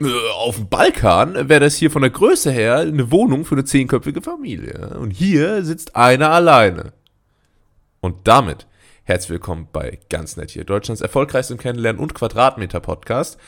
Äh, auf dem Balkan wäre das hier von der Größe her eine Wohnung für eine zehnköpfige Familie. Und hier sitzt einer alleine. Und damit herzlich willkommen bei Ganz Nett hier, Deutschlands erfolgreichstem Kennenlernen und Quadratmeter-Podcast.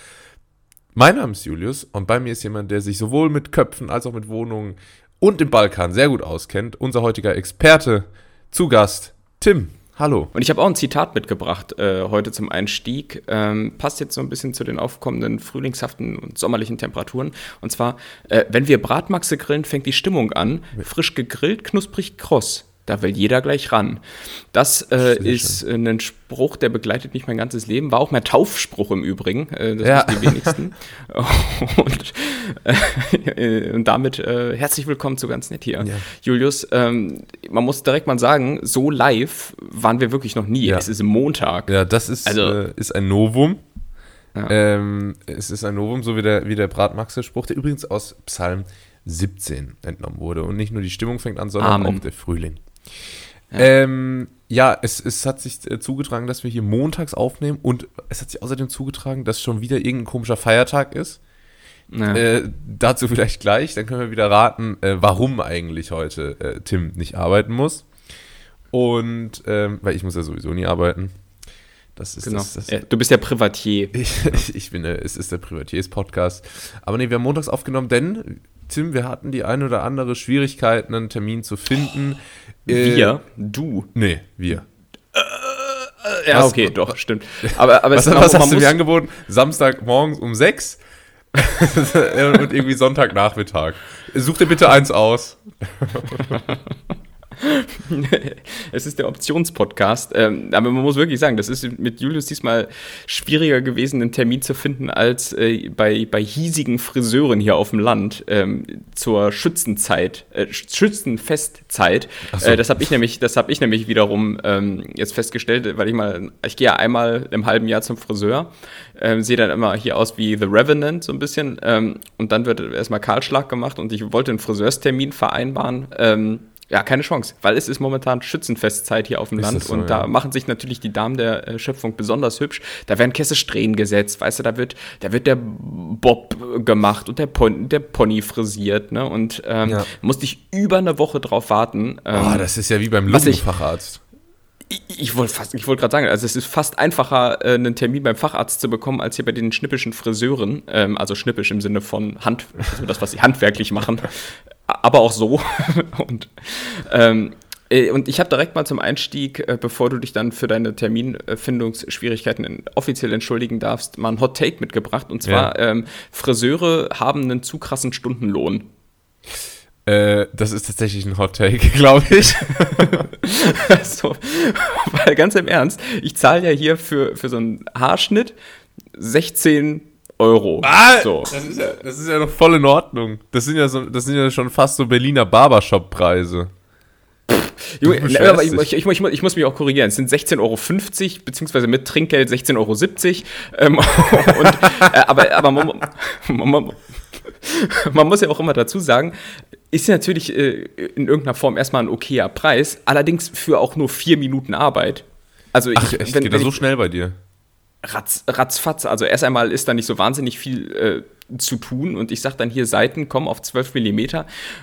Mein Name ist Julius und bei mir ist jemand, der sich sowohl mit Köpfen als auch mit Wohnungen und dem Balkan sehr gut auskennt. Unser heutiger Experte zu Gast, Tim. Hallo. Und ich habe auch ein Zitat mitgebracht äh, heute zum Einstieg. Ähm, passt jetzt so ein bisschen zu den aufkommenden frühlingshaften und sommerlichen Temperaturen. Und zwar, äh, wenn wir Bratmaxe grillen, fängt die Stimmung an. Frisch gegrillt, knusprig kross. Da will jeder gleich ran. Das äh, ist schön. ein Spruch, der begleitet mich mein ganzes Leben. War auch mein Taufspruch im Übrigen. Äh, das ja. die wenigsten. und, äh, und, damit äh, herzlich willkommen zu ganz nett hier. Ja. Julius, ähm, man muss direkt mal sagen, so live waren wir wirklich noch nie. Ja. Es ist Montag. Ja, das ist, also, äh, ist ein Novum. Ja. Ähm, es ist ein Novum, so wie der, wie der Bratmaxe-Spruch, der übrigens aus Psalm 17 entnommen wurde. Und nicht nur die Stimmung fängt an, sondern Amen. auch der Frühling. Ja, ähm, ja es, es hat sich äh, zugetragen, dass wir hier montags aufnehmen und es hat sich außerdem zugetragen, dass schon wieder irgendein komischer Feiertag ist. Ja. Äh, dazu vielleicht gleich, dann können wir wieder raten, äh, warum eigentlich heute äh, Tim nicht arbeiten muss. Und, ähm, weil ich muss ja sowieso nie arbeiten. Das ist genau. das, das ja, du bist der Privatier. ich, ich bin, äh, es ist der Privatiers-Podcast. Aber nee, wir haben montags aufgenommen, denn Tim, wir hatten die ein oder andere Schwierigkeiten, einen Termin zu finden. Wir? Äh, du? Nee, wir. Äh, ja, was, okay, doch, stimmt. Aber, aber was, was hast du mir angeboten? Samstagmorgens um sechs und irgendwie Sonntagnachmittag. Such dir bitte eins aus. es ist der Optionspodcast. Ähm, aber man muss wirklich sagen, das ist mit Julius diesmal schwieriger gewesen, einen Termin zu finden, als äh, bei, bei hiesigen Friseuren hier auf dem Land ähm, zur Schützenzeit, äh, Schützenfestzeit. So. Äh, das habe ich nämlich, das habe ich nämlich wiederum ähm, jetzt festgestellt, weil ich mal, ich gehe ja einmal im halben Jahr zum Friseur, ähm, sehe dann immer hier aus wie The Revenant so ein bisschen ähm, und dann wird erstmal Kahlschlag gemacht und ich wollte einen Friseurstermin vereinbaren ähm, ja, keine Chance, weil es ist momentan Schützenfestzeit hier auf dem ist Land so, und ja. da machen sich natürlich die Damen der äh, Schöpfung besonders hübsch. Da werden Kessesträhnen gesetzt, weißt du, da wird, da wird der Bob gemacht und der, Pon der Pony frisiert, ne? Und ähm, ja. musste ich über eine Woche drauf warten. Ähm, oh, das ist ja wie beim Lungenfacharzt. Ich, ich wollte fast, ich wollte gerade sagen, also es ist fast einfacher, äh, einen Termin beim Facharzt zu bekommen, als hier bei den schnippischen Friseuren. Ähm, also schnippisch im Sinne von Hand, also das, was sie handwerklich machen aber auch so. und, ähm, äh, und ich habe direkt mal zum Einstieg, äh, bevor du dich dann für deine Terminfindungsschwierigkeiten offiziell entschuldigen darfst, mal ein Hot Take mitgebracht. Und zwar, ja. ähm, Friseure haben einen zu krassen Stundenlohn. Äh, das ist tatsächlich ein Hot Take, glaube ich. so, weil ganz im Ernst, ich zahle ja hier für, für so einen Haarschnitt 16 Euro. Ah, so. das, ist ja, das ist ja noch voll in Ordnung. Das sind ja, so, das sind ja schon fast so Berliner Barbershop-Preise. Junge, ich, ich, ich, ich, muss mich auch korrigieren. Es sind 16,50 Euro, beziehungsweise mit Trinkgeld 16,70 Euro. Ähm, und, äh, aber aber man, man, man, muss ja auch immer dazu sagen, ist natürlich äh, in irgendeiner Form erstmal ein okayer Preis, allerdings für auch nur vier Minuten Arbeit. Also ich, Ach, echt, wenn, geht das so schnell bei dir? Ratz, ratzfatz. Also erst einmal ist da nicht so wahnsinnig viel äh, zu tun und ich sage dann hier Seiten kommen auf 12 mm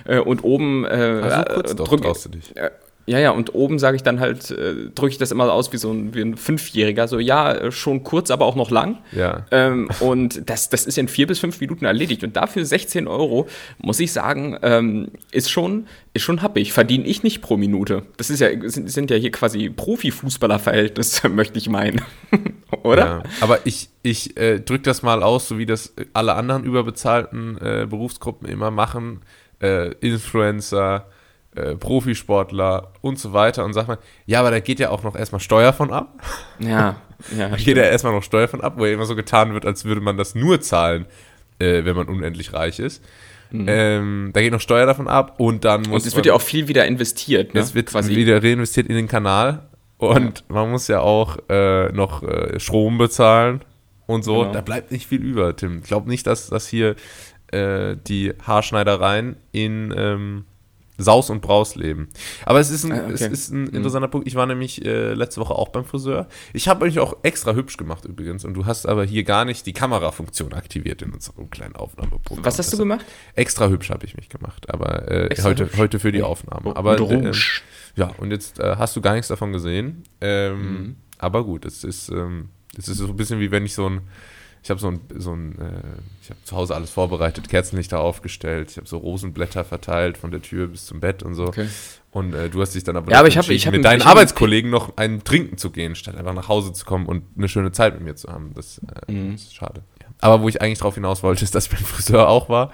äh, und oben äh, also kurz drück, doch. Äh, ja, ja, und oben sage ich dann halt, äh, drücke ich das immer aus wie so ein, wie ein Fünfjähriger, so ja, äh, schon kurz, aber auch noch lang. Ja. Ähm, und das, das ist in vier bis fünf Minuten erledigt. Und dafür 16 Euro, muss ich sagen, ähm, ist schon, ist schon happig. Verdiene ich nicht pro Minute. Das ist ja, sind, sind ja hier quasi Profifußballerverhältnisse, möchte ich meinen. Oder? Ja, aber ich, ich äh, drücke das mal aus, so wie das alle anderen überbezahlten äh, Berufsgruppen immer machen. Äh, Influencer, äh, Profisportler und so weiter und sagt man, ja, aber da geht ja auch noch erstmal Steuer von ab. Ja, ja. da geht ja erstmal noch Steuer von ab, wo ja immer so getan wird, als würde man das nur zahlen, äh, wenn man unendlich reich ist. Mhm. Ähm, da geht noch Steuer davon ab und dann muss. Und es wird ja auch viel wieder investiert, ne? Es wird quasi wieder reinvestiert in den Kanal und ja. man muss ja auch äh, noch äh, Strom bezahlen und so. Genau. Da bleibt nicht viel über, Tim. Ich glaube nicht, dass, dass hier äh, die Haarschneidereien in ähm, Saus und Braus leben. Aber es ist ein, ah, okay. es ist ein mhm. interessanter Punkt. Ich war nämlich äh, letzte Woche auch beim Friseur. Ich habe euch auch extra hübsch gemacht übrigens. Und du hast aber hier gar nicht die Kamerafunktion aktiviert in unserem kleinen Aufnahmeprogramm. Was hast du gemacht? Extra hübsch habe ich mich gemacht. Aber äh, heute, heute für die Aufnahme. Aber äh, ja, und jetzt äh, hast du gar nichts davon gesehen. Ähm, mhm. Aber gut, es ist, ähm, es ist so ein bisschen wie wenn ich so ein ich habe so ein, so ein äh, ich habe zu Hause alles vorbereitet, Kerzenlichter aufgestellt, ich habe so Rosenblätter verteilt von der Tür bis zum Bett und so. Okay. Und äh, du hast dich dann aber, ja, aber ich hab, ich hab, mit deinen Arbeitskollegen noch einen trinken zu gehen, statt einfach nach Hause zu kommen und eine schöne Zeit mit mir zu haben. Das, äh, mhm. das ist schade. Ja. Aber wo ich eigentlich drauf hinaus wollte, ist, dass ich beim Friseur auch war.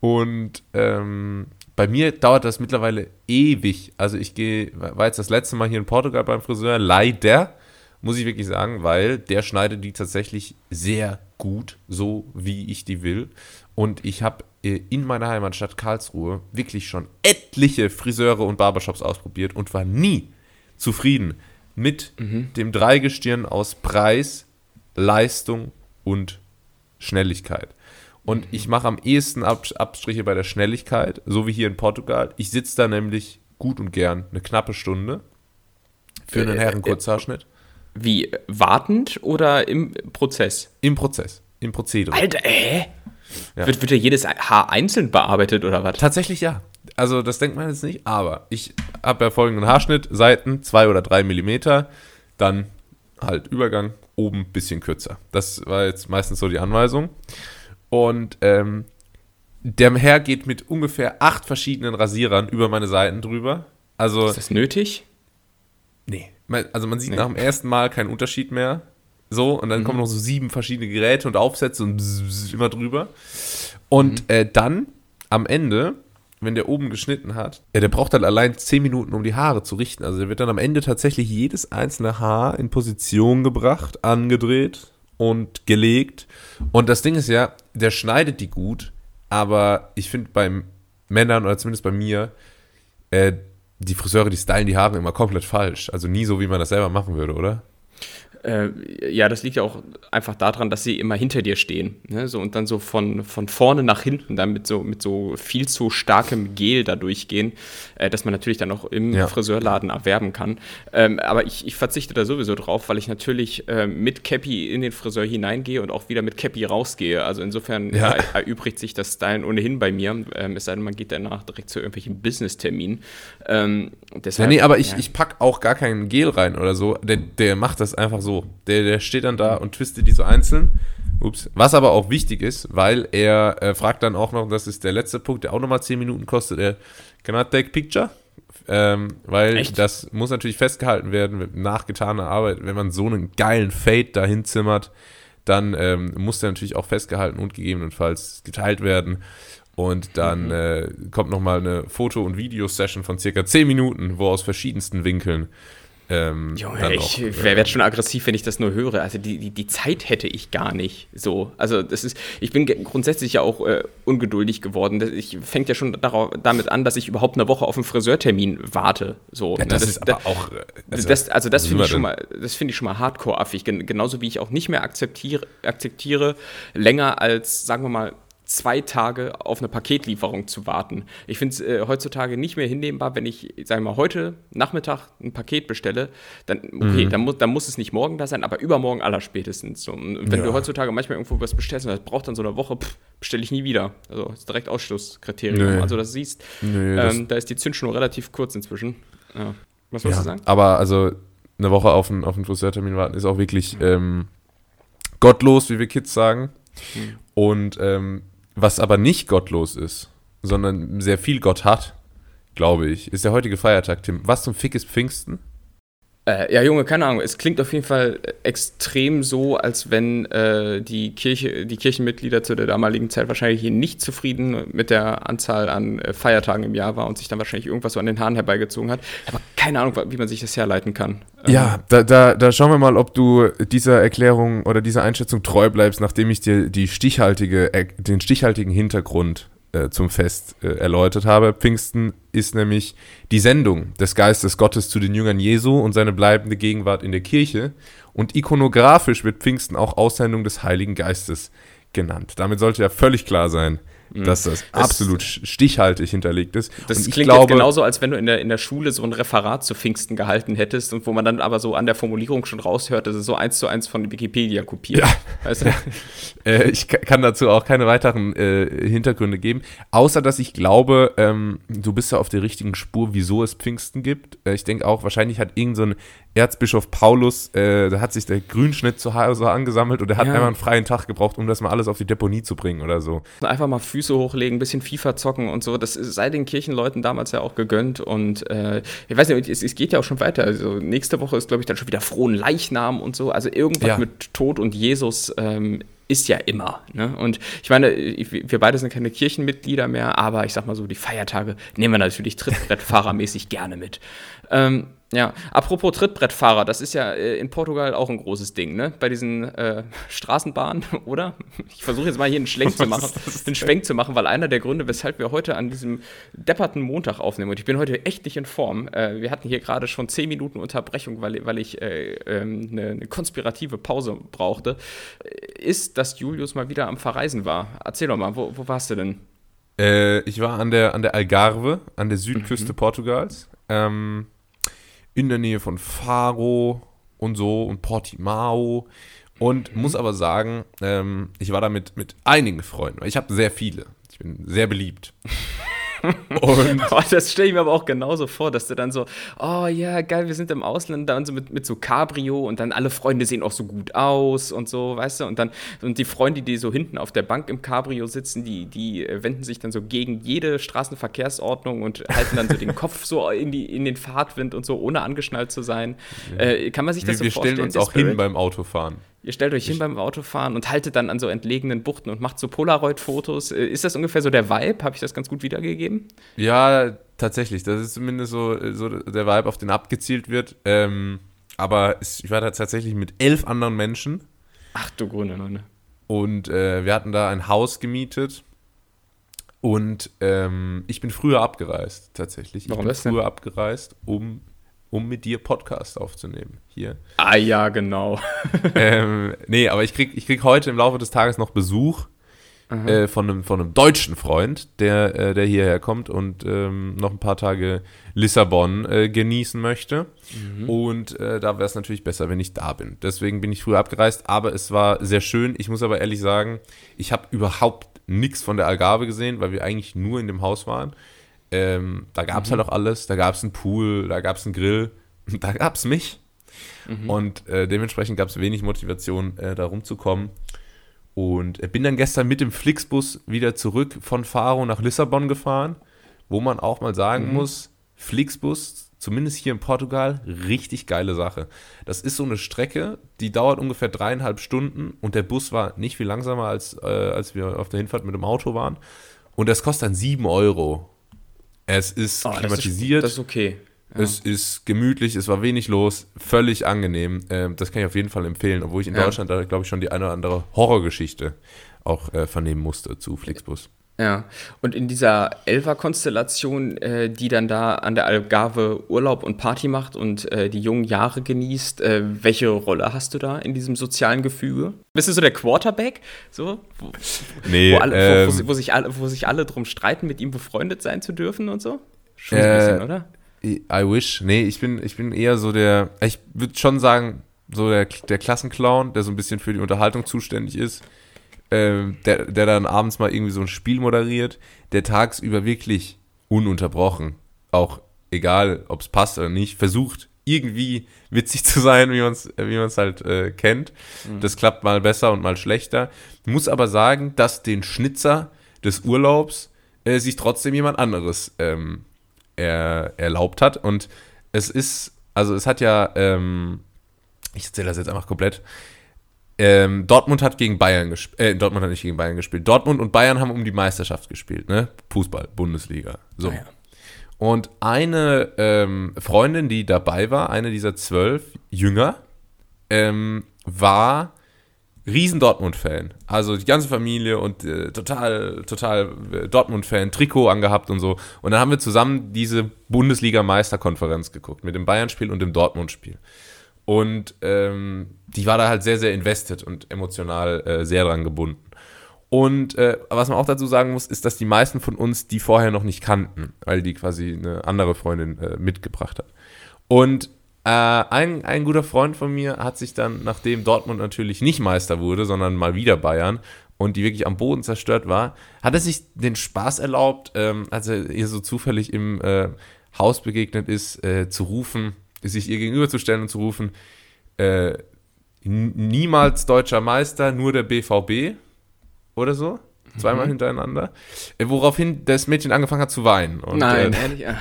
Und ähm, bei mir dauert das mittlerweile ewig. Also ich gehe, war jetzt das letzte Mal hier in Portugal beim Friseur, leider muss ich wirklich sagen, weil der schneidet die tatsächlich sehr gut, so wie ich die will. Und ich habe äh, in meiner Heimatstadt Karlsruhe wirklich schon etliche Friseure und Barbershops ausprobiert und war nie zufrieden mit mhm. dem Dreigestirn aus Preis, Leistung und Schnelligkeit. Und mhm. ich mache am ehesten Abstriche bei der Schnelligkeit, so wie hier in Portugal. Ich sitze da nämlich gut und gern eine knappe Stunde für einen äh, Herrenkurzhaarschnitt. Wie, wartend oder im Prozess? Im Prozess, im Prozedere. Alter, äh? Ja. Wird, wird ja jedes Haar einzeln bearbeitet oder was? Tatsächlich ja. Also das denkt man jetzt nicht, aber ich habe ja folgenden Haarschnitt, Seiten zwei oder drei Millimeter, dann halt Übergang, oben ein bisschen kürzer. Das war jetzt meistens so die Anweisung. Und ähm, der Herr geht mit ungefähr acht verschiedenen Rasierern über meine Seiten drüber. Also, Ist das nötig? Nee, also man sieht nee. nach dem ersten Mal keinen Unterschied mehr. So, und dann mhm. kommen noch so sieben verschiedene Geräte und Aufsätze und immer drüber. Und mhm. äh, dann am Ende, wenn der oben geschnitten hat, ja, der braucht dann allein zehn Minuten, um die Haare zu richten. Also der wird dann am Ende tatsächlich jedes einzelne Haar in Position gebracht, angedreht und gelegt. Und das Ding ist ja, der schneidet die gut, aber ich finde beim Männern oder zumindest bei mir, äh, die Friseure, die stylen die Haare immer komplett falsch. Also nie so, wie man das selber machen würde, oder? Äh, ja, das liegt ja auch einfach daran, dass sie immer hinter dir stehen. Ne? So, und dann so von, von vorne nach hinten dann mit so, mit so viel zu starkem Gel da durchgehen, äh, dass man natürlich dann auch im ja. Friseurladen erwerben kann. Ähm, aber ich, ich verzichte da sowieso drauf, weil ich natürlich äh, mit Cappy in den Friseur hineingehe und auch wieder mit Cappy rausgehe. Also insofern ja. erübrigt sich das Stylen ohnehin bei mir. Ähm, es sei denn, man geht danach direkt zu irgendwelchen Business-Terminen. Ähm, ja, nee, aber ich, ich packe auch gar keinen Gel rein oder so. Der, der macht das einfach so so. Der, der steht dann da und twistet die so einzeln. Ups. Was aber auch wichtig ist, weil er äh, fragt dann auch noch, das ist der letzte Punkt, der auch nochmal 10 Minuten kostet, er, can I take picture? Ähm, weil Echt? das muss natürlich festgehalten werden mit nachgetaner Arbeit. Wenn man so einen geilen Fade dahin zimmert, dann ähm, muss der natürlich auch festgehalten und gegebenenfalls geteilt werden. Und dann mhm. äh, kommt nochmal eine Foto- und Videosession von circa 10 Minuten, wo aus verschiedensten Winkeln ähm, Junge, ich äh, werde schon aggressiv, wenn ich das nur höre. Also die, die, die, Zeit hätte ich gar nicht. So, also das ist, ich bin grundsätzlich ja auch äh, ungeduldig geworden. Ich fängt ja schon darauf, damit an, dass ich überhaupt eine Woche auf einen Friseurtermin warte. So, ja, das, das, ist aber auch. Also, das, also das finde ich schon mal, das finde ich schon mal hardcore-affig. Genauso wie ich auch nicht mehr akzeptiere, akzeptiere länger als, sagen wir mal, zwei Tage auf eine Paketlieferung zu warten. Ich finde es äh, heutzutage nicht mehr hinnehmbar, wenn ich, sagen wir mal, heute Nachmittag ein Paket bestelle, dann, okay, mhm. dann, mu dann muss es nicht morgen da sein, aber übermorgen allerspätestens. So. Und wenn ja. du heutzutage manchmal irgendwo was bestellst und das braucht dann so eine Woche, bestelle ich nie wieder. Also ist direkt Ausschlusskriterium. Nee. Also das siehst, nee, ähm, da ist die Zündschnur relativ kurz inzwischen. Ja. Was wolltest ja, du sagen? Aber also eine Woche auf einen, auf einen Friseurtermin warten ist auch wirklich ähm, gottlos, wie wir Kids sagen. Mhm. Und ähm, was aber nicht gottlos ist, sondern sehr viel Gott hat, glaube ich, ist der heutige Feiertag, Tim. Was zum Fick ist Pfingsten? Äh, ja, Junge, keine Ahnung. Es klingt auf jeden Fall extrem so, als wenn äh, die Kirche, die Kirchenmitglieder zu der damaligen Zeit wahrscheinlich hier nicht zufrieden mit der Anzahl an äh, Feiertagen im Jahr war und sich dann wahrscheinlich irgendwas so an den Haaren herbeigezogen hat. Aber keine Ahnung, wie man sich das herleiten kann. Ja, ähm, da, da, da schauen wir mal, ob du dieser Erklärung oder dieser Einschätzung treu bleibst, nachdem ich dir die stichhaltige, den stichhaltigen Hintergrund äh, zum Fest äh, erläutert habe. Pfingsten ist nämlich die Sendung des Geistes Gottes zu den Jüngern Jesu und seine bleibende Gegenwart in der Kirche. Und ikonografisch wird Pfingsten auch Aussendung des Heiligen Geistes genannt. Damit sollte ja völlig klar sein, mhm. dass das absolut stichhaltig hinterlegt ist. Das und klingt glaube, jetzt genauso, als wenn du in der, in der Schule so ein Referat zu Pfingsten gehalten hättest und wo man dann aber so an der Formulierung schon raushört, dass es so eins zu eins von Wikipedia kopiert. Ja. Weißt du? äh, ich kann dazu auch keine weiteren äh, Hintergründe geben, außer dass ich glaube, ähm, du bist ja auf der richtigen Spur, wieso es Pfingsten gibt. Äh, ich denke auch, wahrscheinlich hat irgend so ein Erzbischof Paulus, äh, da hat sich der Grünschnitt zu Hause angesammelt und er hat ja. einmal einen freien Tag gebraucht, um das mal alles auf die Deponie zu bringen oder so. Einfach mal Füße hochlegen, ein bisschen FIFA zocken und so. Das sei den Kirchenleuten damals ja auch gegönnt und äh, ich weiß nicht, es, es, geht ja auch schon weiter. Also nächste Woche ist, glaube ich, dann schon wieder frohen Leichnam und so. Also irgendwas ja. mit Tod und Jesus ähm, ist ja immer. Ne? Und ich meine, wir beide sind keine Kirchenmitglieder mehr, aber ich sag mal so, die Feiertage nehmen wir natürlich Trittbrettfahrermäßig gerne mit. Ähm, ja, apropos Trittbrettfahrer, das ist ja äh, in Portugal auch ein großes Ding, ne? Bei diesen äh, Straßenbahnen, oder? Ich versuche jetzt mal hier einen Schlenk zu machen, einen Schwenk zu machen, weil einer der Gründe, weshalb wir heute an diesem depperten Montag aufnehmen, und ich bin heute echt nicht in Form. Äh, wir hatten hier gerade schon zehn Minuten Unterbrechung, weil, weil ich äh, ähm, eine, eine, konspirative Pause brauchte, äh, ist, dass Julius mal wieder am Verreisen war. Erzähl doch mal, wo, wo warst du denn? Äh, ich war an der, an der Algarve, an der Südküste mhm. Portugals. Ähm, in der Nähe von Faro und so und Portimao. Und mhm. muss aber sagen, ähm, ich war da mit, mit einigen Freunden, ich habe sehr viele. Ich bin sehr beliebt. Und oh, das stelle ich mir aber auch genauso vor, dass du dann so, oh ja, geil, wir sind im Ausland, dann so mit, mit so Cabrio und dann alle Freunde sehen auch so gut aus und so, weißt du, und dann und die Freunde, die so hinten auf der Bank im Cabrio sitzen, die, die wenden sich dann so gegen jede Straßenverkehrsordnung und halten dann so den Kopf so in, die, in den Fahrtwind und so, ohne angeschnallt zu sein. Ja. Äh, kann man sich das wir, so vorstellen? Wir stellen uns auch hin beim Autofahren. Ihr stellt euch hin beim Autofahren und haltet dann an so entlegenen Buchten und macht so Polaroid-Fotos. Äh, ist das ungefähr so der Vibe? Habe ich das ganz gut wiedergegeben? Ja, tatsächlich. Das ist zumindest so, so der Vibe, auf den abgezielt wird. Ähm, aber ich war da tatsächlich mit elf anderen Menschen. Ach du Grüne, Leute. Und äh, wir hatten da ein Haus gemietet. Und ähm, ich bin früher abgereist, tatsächlich. Warum ich bin früher abgereist, um um mit dir Podcast aufzunehmen. Hier. Ah ja, genau. ähm, nee, aber ich krieg, ich krieg heute im Laufe des Tages noch Besuch äh, von, einem, von einem deutschen Freund, der, äh, der hierher kommt und ähm, noch ein paar Tage Lissabon äh, genießen möchte. Mhm. Und äh, da wäre es natürlich besser, wenn ich da bin. Deswegen bin ich früher abgereist, aber es war sehr schön. Ich muss aber ehrlich sagen, ich habe überhaupt nichts von der Algarve gesehen, weil wir eigentlich nur in dem Haus waren. Ähm, da gab es mhm. halt auch alles. Da gab es einen Pool, da gab es einen Grill, da gab es mich. Mhm. Und äh, dementsprechend gab es wenig Motivation, äh, da rumzukommen. Und äh, bin dann gestern mit dem Flixbus wieder zurück von Faro nach Lissabon gefahren, wo man auch mal sagen mhm. muss, Flixbus, zumindest hier in Portugal, richtig geile Sache. Das ist so eine Strecke, die dauert ungefähr dreieinhalb Stunden und der Bus war nicht viel langsamer, als, äh, als wir auf der Hinfahrt mit dem Auto waren. Und das kostet dann sieben Euro. Es ist oh, klimatisiert. Das ist, das ist okay. Ja. Es ist gemütlich, es war wenig los, völlig angenehm. Ähm, das kann ich auf jeden Fall empfehlen, obwohl ich in ja. Deutschland da, glaube ich, schon die eine oder andere Horrorgeschichte auch äh, vernehmen musste zu Flixbus. Ja, und in dieser Elfer-Konstellation, äh, die dann da an der Algarve Urlaub und Party macht und äh, die jungen Jahre genießt, äh, welche Rolle hast du da in diesem sozialen Gefüge? Bist du so der Quarterback? So? Wo, nee. Wo, alle, ähm, wo, wo, wo, sich alle, wo sich alle drum streiten, mit ihm befreundet sein zu dürfen und so? Schon ein bisschen, äh, oder? I wish. Nee, ich bin, ich bin eher so der, ich würde schon sagen, so der, der Klassenclown, der so ein bisschen für die Unterhaltung zuständig ist äh, der, der dann abends mal irgendwie so ein Spiel moderiert, der tagsüber wirklich ununterbrochen, auch egal, ob es passt oder nicht, versucht irgendwie witzig zu sein, wie man es wie man's halt äh, kennt. Mhm. Das klappt mal besser und mal schlechter. Muss aber sagen, dass den Schnitzer des Urlaubs äh, sich trotzdem jemand anderes ähm, er, erlaubt hat. Und es ist, also es hat ja, ähm, ich erzähle das jetzt einfach komplett, ähm, Dortmund hat gegen Bayern gespielt. Äh, Dortmund hat nicht gegen Bayern gespielt. Dortmund und Bayern haben um die Meisterschaft gespielt, ne? Fußball, Bundesliga. So. Ah, ja. Und eine ähm, Freundin, die dabei war, eine dieser zwölf Jünger, ähm, war riesen Dortmund-Fan. Also die ganze Familie und äh, total, total äh, Dortmund-Fan, Trikot angehabt und so. Und dann haben wir zusammen diese Bundesliga-Meisterkonferenz geguckt mit dem Bayern-Spiel und dem Dortmund-Spiel. Und ähm, die war da halt sehr, sehr invested und emotional äh, sehr dran gebunden. Und äh, was man auch dazu sagen muss, ist, dass die meisten von uns die vorher noch nicht kannten, weil die quasi eine andere Freundin äh, mitgebracht hat. Und äh, ein, ein guter Freund von mir hat sich dann, nachdem Dortmund natürlich nicht Meister wurde, sondern mal wieder Bayern und die wirklich am Boden zerstört war, hat er sich den Spaß erlaubt, ähm, als er ihr so zufällig im äh, Haus begegnet ist, äh, zu rufen, sich ihr gegenüberzustellen und zu rufen, äh, niemals deutscher Meister, nur der BVB oder so. Zweimal mhm. hintereinander. Äh, woraufhin das Mädchen angefangen hat zu weinen. Und, Nein, äh, ehrlich.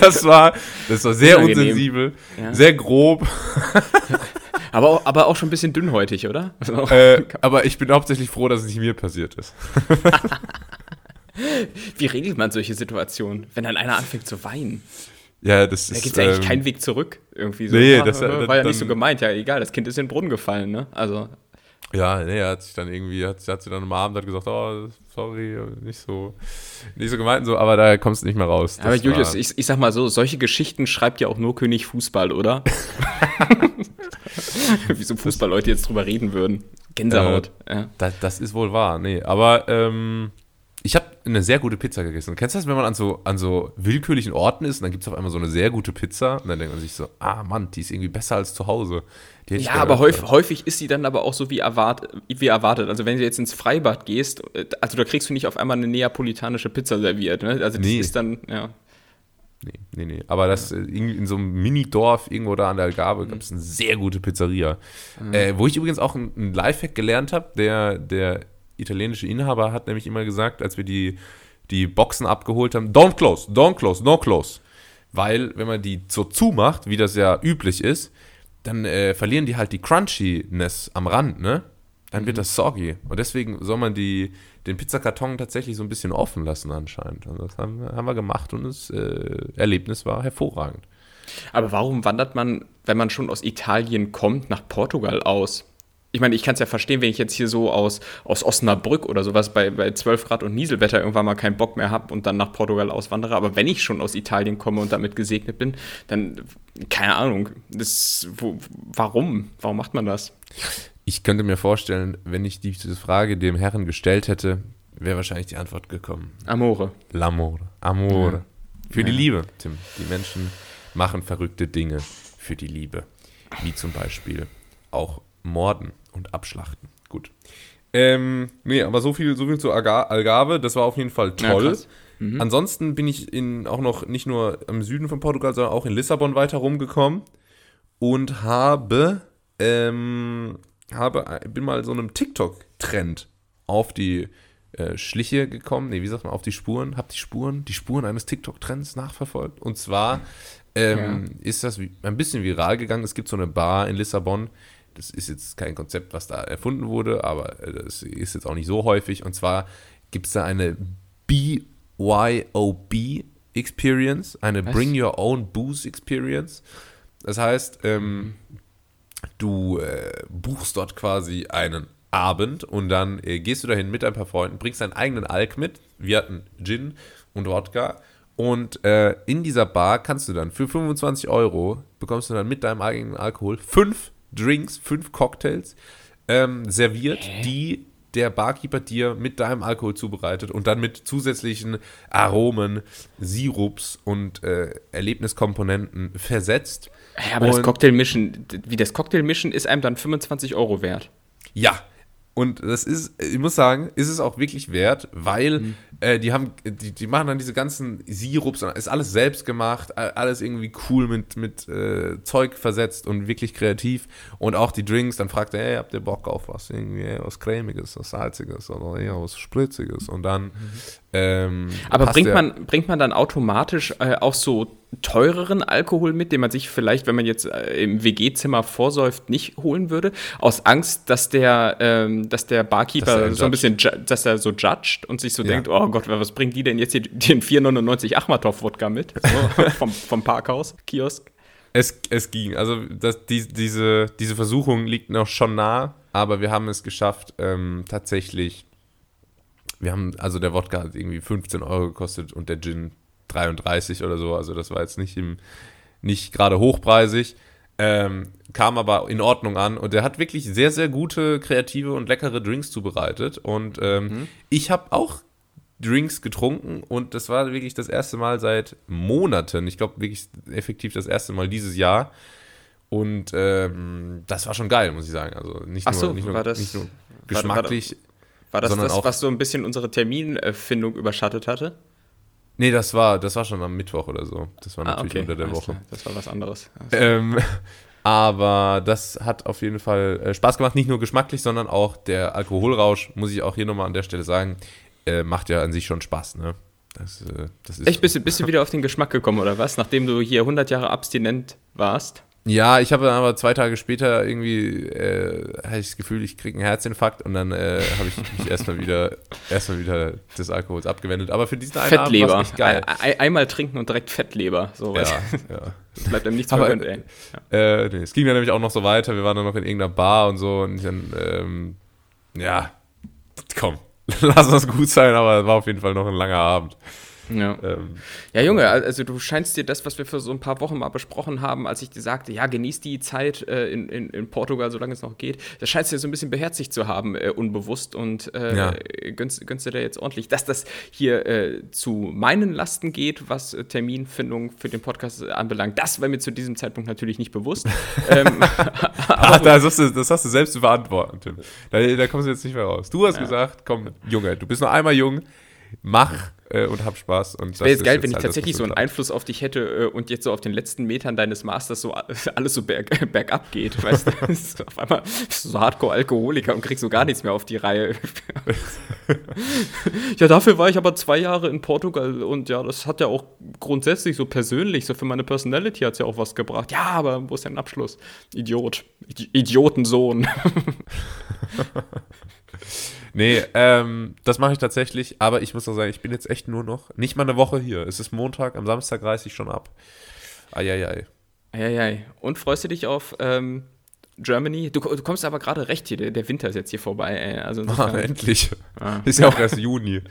das, war, das war sehr Unangenehm. unsensibel, ja. sehr grob. aber, auch, aber auch schon ein bisschen dünnhäutig, oder? Äh, aber ich bin hauptsächlich froh, dass es nicht mir passiert ist. Wie regelt man solche Situationen, wenn dann einer anfängt zu weinen? Ja, das ist. Da gibt es eigentlich ähm, keinen Weg zurück. Irgendwie so. Nee, das, war ja nicht so gemeint. Ja, egal, das Kind ist in den Brunnen gefallen, ne? Also. Ja, nee, er hat sich dann irgendwie, hat, hat sie dann am Abend hat gesagt, oh, sorry, nicht so, nicht so gemeint so, aber da kommst du nicht mehr raus. aber Julius, ich, ich sag mal so, solche Geschichten schreibt ja auch nur König Fußball, oder? Wie so Fußballleute jetzt drüber reden würden. Gänsehaut. Äh, ja. das, das, ist wohl wahr, nee, aber ähm, eine sehr gute Pizza gegessen. Kennst du das, wenn man an so, an so willkürlichen Orten ist und dann gibt es auf einmal so eine sehr gute Pizza und dann denkt man sich so, ah Mann, die ist irgendwie besser als zu Hause. Ja, aber häufig, häufig, ist sie dann aber auch so wie, erwart, wie erwartet. Also wenn du jetzt ins Freibad gehst, äh, also da kriegst du nicht auf einmal eine neapolitanische Pizza serviert. Ne? Also das nee. ist dann, ja. Nee, nee, nee. Aber das. Äh, in so einem Mini-Dorf irgendwo da an der Algarve mhm. gab es eine sehr gute Pizzeria. Mhm. Äh, wo ich übrigens auch einen Lifehack gelernt habe, der, der italienische Inhaber hat nämlich immer gesagt, als wir die, die Boxen abgeholt haben, don't close, don't close, no close. Weil, wenn man die so zumacht, wie das ja üblich ist, dann äh, verlieren die halt die Crunchiness am Rand, ne? Dann wird mhm. das soggy. Und deswegen soll man die, den Pizzakarton tatsächlich so ein bisschen offen lassen anscheinend. Und das haben, haben wir gemacht und das äh, Erlebnis war hervorragend. Aber warum wandert man, wenn man schon aus Italien kommt, nach Portugal aus? Ich meine, ich kann es ja verstehen, wenn ich jetzt hier so aus, aus Osnabrück oder sowas bei, bei 12 Grad und Nieselwetter irgendwann mal keinen Bock mehr habe und dann nach Portugal auswandere. Aber wenn ich schon aus Italien komme und damit gesegnet bin, dann, keine Ahnung, das, wo, warum? Warum macht man das? Ich könnte mir vorstellen, wenn ich diese Frage dem Herrn gestellt hätte, wäre wahrscheinlich die Antwort gekommen. Amore. L'amore. Amore. Ja. Für ja. die Liebe, Tim. Die Menschen machen verrückte Dinge für die Liebe. Wie zum Beispiel auch Morden und abschlachten. Gut. Ähm, nee, aber so viel, so viel zur Algarve. Das war auf jeden Fall toll. Ja, mhm. Ansonsten bin ich in, auch noch nicht nur im Süden von Portugal, sondern auch in Lissabon weiter rumgekommen und habe, ähm, habe bin mal so einem TikTok-Trend auf die äh, Schliche gekommen. Nee, wie sagt man, auf die Spuren. Hab die Spuren, die Spuren eines TikTok-Trends nachverfolgt. Und zwar ähm, ja. ist das ein bisschen viral gegangen. Es gibt so eine Bar in Lissabon, das ist jetzt kein Konzept, was da erfunden wurde, aber äh, das ist jetzt auch nicht so häufig. Und zwar gibt es da eine BYOB Experience, eine was? Bring Your Own Booze Experience. Das heißt, ähm, du äh, buchst dort quasi einen Abend und dann äh, gehst du dahin mit ein paar Freunden, bringst deinen eigenen Alk mit. Wir hatten Gin und Wodka. Und äh, in dieser Bar kannst du dann für 25 Euro bekommst du dann mit deinem eigenen Alkohol fünf Drinks, fünf Cocktails ähm, serviert, Hä? die der Barkeeper dir mit deinem Alkohol zubereitet und dann mit zusätzlichen Aromen, Sirups und äh, Erlebniskomponenten versetzt. Ja, aber und das Cocktailmischen, wie das Cocktailmischen ist einem dann 25 Euro wert. Ja, und das ist, ich muss sagen, ist es auch wirklich wert, weil mhm. äh, die haben, die, die machen dann diese ganzen Sirups, ist alles selbst gemacht, alles irgendwie cool mit, mit äh, Zeug versetzt und wirklich kreativ. Und auch die Drinks, dann fragt er, hey, habt ihr Bock auf was? Irgendwie was Cremiges, was Salziges oder eher was Spritziges? Und dann. Mhm. Ähm, Aber bringt man, bringt man dann automatisch äh, auch so teureren Alkohol mit, den man sich vielleicht, wenn man jetzt äh, im WG-Zimmer vorsäuft, nicht holen würde, aus Angst, dass der, ähm, dass der Barkeeper dass so ein bisschen, dass er so judged und sich so ja. denkt, oh Gott, was bringt die denn jetzt hier den 4,99 Achmatow-Wodka mit? So, vom, vom Parkhaus, Kiosk? Es, es ging, also das, die, diese, diese Versuchung liegt noch schon nah, aber wir haben es geschafft, ähm, tatsächlich, wir haben, also der Wodka hat irgendwie 15 Euro gekostet und der Gin 33 oder so. Also das war jetzt nicht, im, nicht gerade hochpreisig. Ähm, kam aber in Ordnung an und der hat wirklich sehr, sehr gute, kreative und leckere Drinks zubereitet. Und ähm, mhm. ich habe auch Drinks getrunken und das war wirklich das erste Mal seit Monaten. Ich glaube wirklich effektiv das erste Mal dieses Jahr. Und ähm, das war schon geil, muss ich sagen. Also nicht Ach so, nur, nicht nur, das, nicht nur geschmacklich. War, war, war das das, was so ein bisschen unsere Terminfindung überschattet hatte? Nee, das war, das war schon am Mittwoch oder so. Das war ah, natürlich okay. unter der Woche. Das war was anderes. Ähm, aber das hat auf jeden Fall äh, Spaß gemacht, nicht nur geschmacklich, sondern auch der Alkoholrausch, muss ich auch hier nochmal an der Stelle sagen, äh, macht ja an sich schon Spaß, ne? Das, äh, das ist Echt, bist du, bist du wieder auf den Geschmack gekommen, oder was? Nachdem du hier 100 Jahre abstinent warst? Ja, ich habe aber zwei Tage später irgendwie, äh, hatte ich das Gefühl, ich kriege einen Herzinfarkt und dann äh, habe ich mich erstmal wieder, erstmal wieder des Alkohols abgewendet. Aber für diesen einen Fettleber. Abend geil. Ein, einmal trinken und direkt Fettleber. So ja, ja. Das bleibt einem nichts mehr ey. Ja. Äh, nee, es ging dann nämlich auch noch so weiter. Wir waren dann noch in irgendeiner Bar und so und dann, ähm, ja, komm, lass das gut sein, aber es war auf jeden Fall noch ein langer Abend. Ja. Ähm, ja, Junge, also du scheinst dir das, was wir für so ein paar Wochen mal besprochen haben, als ich dir sagte, ja, genieß die Zeit äh, in, in, in, Portugal, solange es noch geht, das scheinst du dir so ein bisschen beherzigt zu haben, äh, unbewusst und äh, ja. gönnst, gönnst du dir jetzt ordentlich. Dass das hier äh, zu meinen Lasten geht, was äh, Terminfindung für den Podcast anbelangt, das war mir zu diesem Zeitpunkt natürlich nicht bewusst. ähm, Ach, das, hast du, das hast du selbst zu beantworten, Tim. Da, da kommst du jetzt nicht mehr raus. Du hast ja. gesagt, komm, Junge, du bist noch einmal jung, mach äh, und hab Spaß. Und wäre jetzt geil, wenn ich halt tatsächlich so einen Einfluss auf dich hätte äh, und jetzt so auf den letzten Metern deines Masters so alles so berg, bergab geht. Weißt du, auf einmal bist du so Hardcore-Alkoholiker und kriegst so gar nichts mehr auf die Reihe. ja, dafür war ich aber zwei Jahre in Portugal und ja, das hat ja auch grundsätzlich so persönlich, so für meine Personality hat es ja auch was gebracht. Ja, aber wo ist dein Abschluss? Idiot. Idiotensohn. Nee, ähm, das mache ich tatsächlich, aber ich muss auch sagen, ich bin jetzt echt nur noch, nicht mal eine Woche hier. Es ist Montag, am Samstag reise ich schon ab. Eieiei. Eieiei. Und freust du dich auf ähm, Germany? Du, du, kommst aber gerade recht hier, der, der, Winter ist jetzt hier vorbei. Ey. Also ah, endlich. Ah. Ist ja auch erst Juni.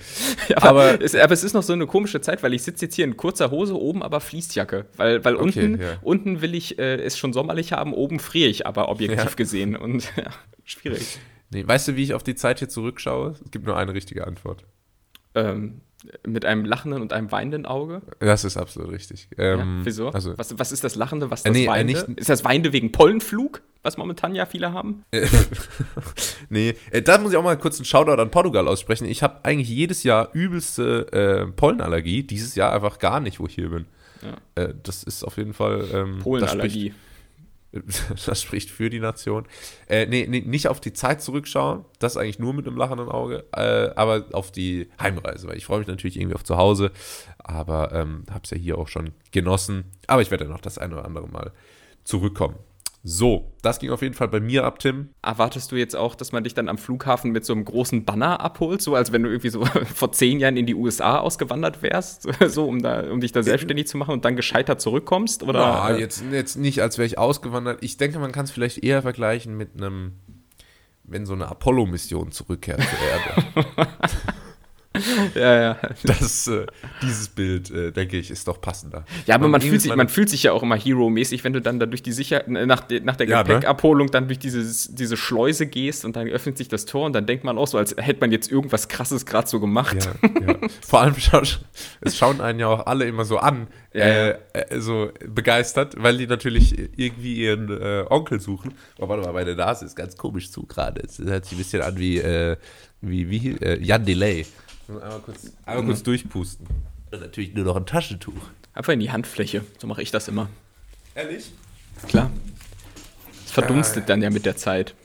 ja, aber, aber, es, aber, es, ist noch so eine komische Zeit, weil ich sitze jetzt hier in kurzer Hose, oben aber Fließjacke. Weil, weil okay, unten, ja. unten will ich äh, es schon sommerlich haben, oben friere ich aber objektiv ja. gesehen. Und ja, schwierig. Nee, weißt du, wie ich auf die Zeit hier zurückschaue? Es gibt nur eine richtige Antwort. Ähm, mit einem lachenden und einem weinenden Auge? Das ist absolut richtig. Ähm, ja, wieso? Also, was, was, ist das Lachende, was äh, das nee, äh, Weinende? Nicht, ist das Weinende wegen Pollenflug, was momentan ja viele haben? nee, äh, da muss ich auch mal kurz einen Shoutout an Portugal aussprechen. Ich habe eigentlich jedes Jahr übelste äh, Pollenallergie, dieses Jahr einfach gar nicht, wo ich hier bin. Ja. Äh, das ist auf jeden Fall. Ähm, Pollenallergie. das spricht für die Nation. Äh, nee, nee, nicht auf die Zeit zurückschauen, das eigentlich nur mit einem lachenden Auge, äh, aber auf die Heimreise, weil ich freue mich natürlich irgendwie auf zu Hause, aber ähm, habe es ja hier auch schon genossen. Aber ich werde noch das eine oder andere Mal zurückkommen. So, das ging auf jeden Fall bei mir ab, Tim. Erwartest du jetzt auch, dass man dich dann am Flughafen mit so einem großen Banner abholt, so als wenn du irgendwie so vor zehn Jahren in die USA ausgewandert wärst, so um, da, um dich da selbstständig zu machen und dann gescheitert zurückkommst? Oder? Ja, jetzt, jetzt nicht, als wäre ich ausgewandert. Ich denke, man kann es vielleicht eher vergleichen mit einem, wenn so eine Apollo-Mission zurückkehrt zur Erde. ja, ja. Das, äh, dieses Bild, äh, denke ich, ist doch passender. Ja, aber man, man fühlt, sich, man fühlt sich ja auch immer Hero-mäßig, wenn du dann da durch die Sicher nach, de nach der ja, ne? Gepäckabholung ne? dann durch dieses, diese Schleuse gehst und dann öffnet sich das Tor und dann denkt man auch so, als hätte man jetzt irgendwas Krasses gerade so gemacht. Ja, ja. Vor allem, es schauen einen ja auch alle immer so an, äh, äh, so begeistert, weil die natürlich irgendwie ihren äh, Onkel suchen. Oh, warte mal, meine Nase ist ganz komisch zu gerade. Es hört sich ein bisschen an wie, äh, wie, wie Jan Delay. Einmal kurz, einmal kurz durchpusten. Und natürlich nur noch ein Taschentuch. Einfach in die Handfläche. So mache ich das immer. Ehrlich? Klar. Es verdunstet ah, dann ja mit der Zeit.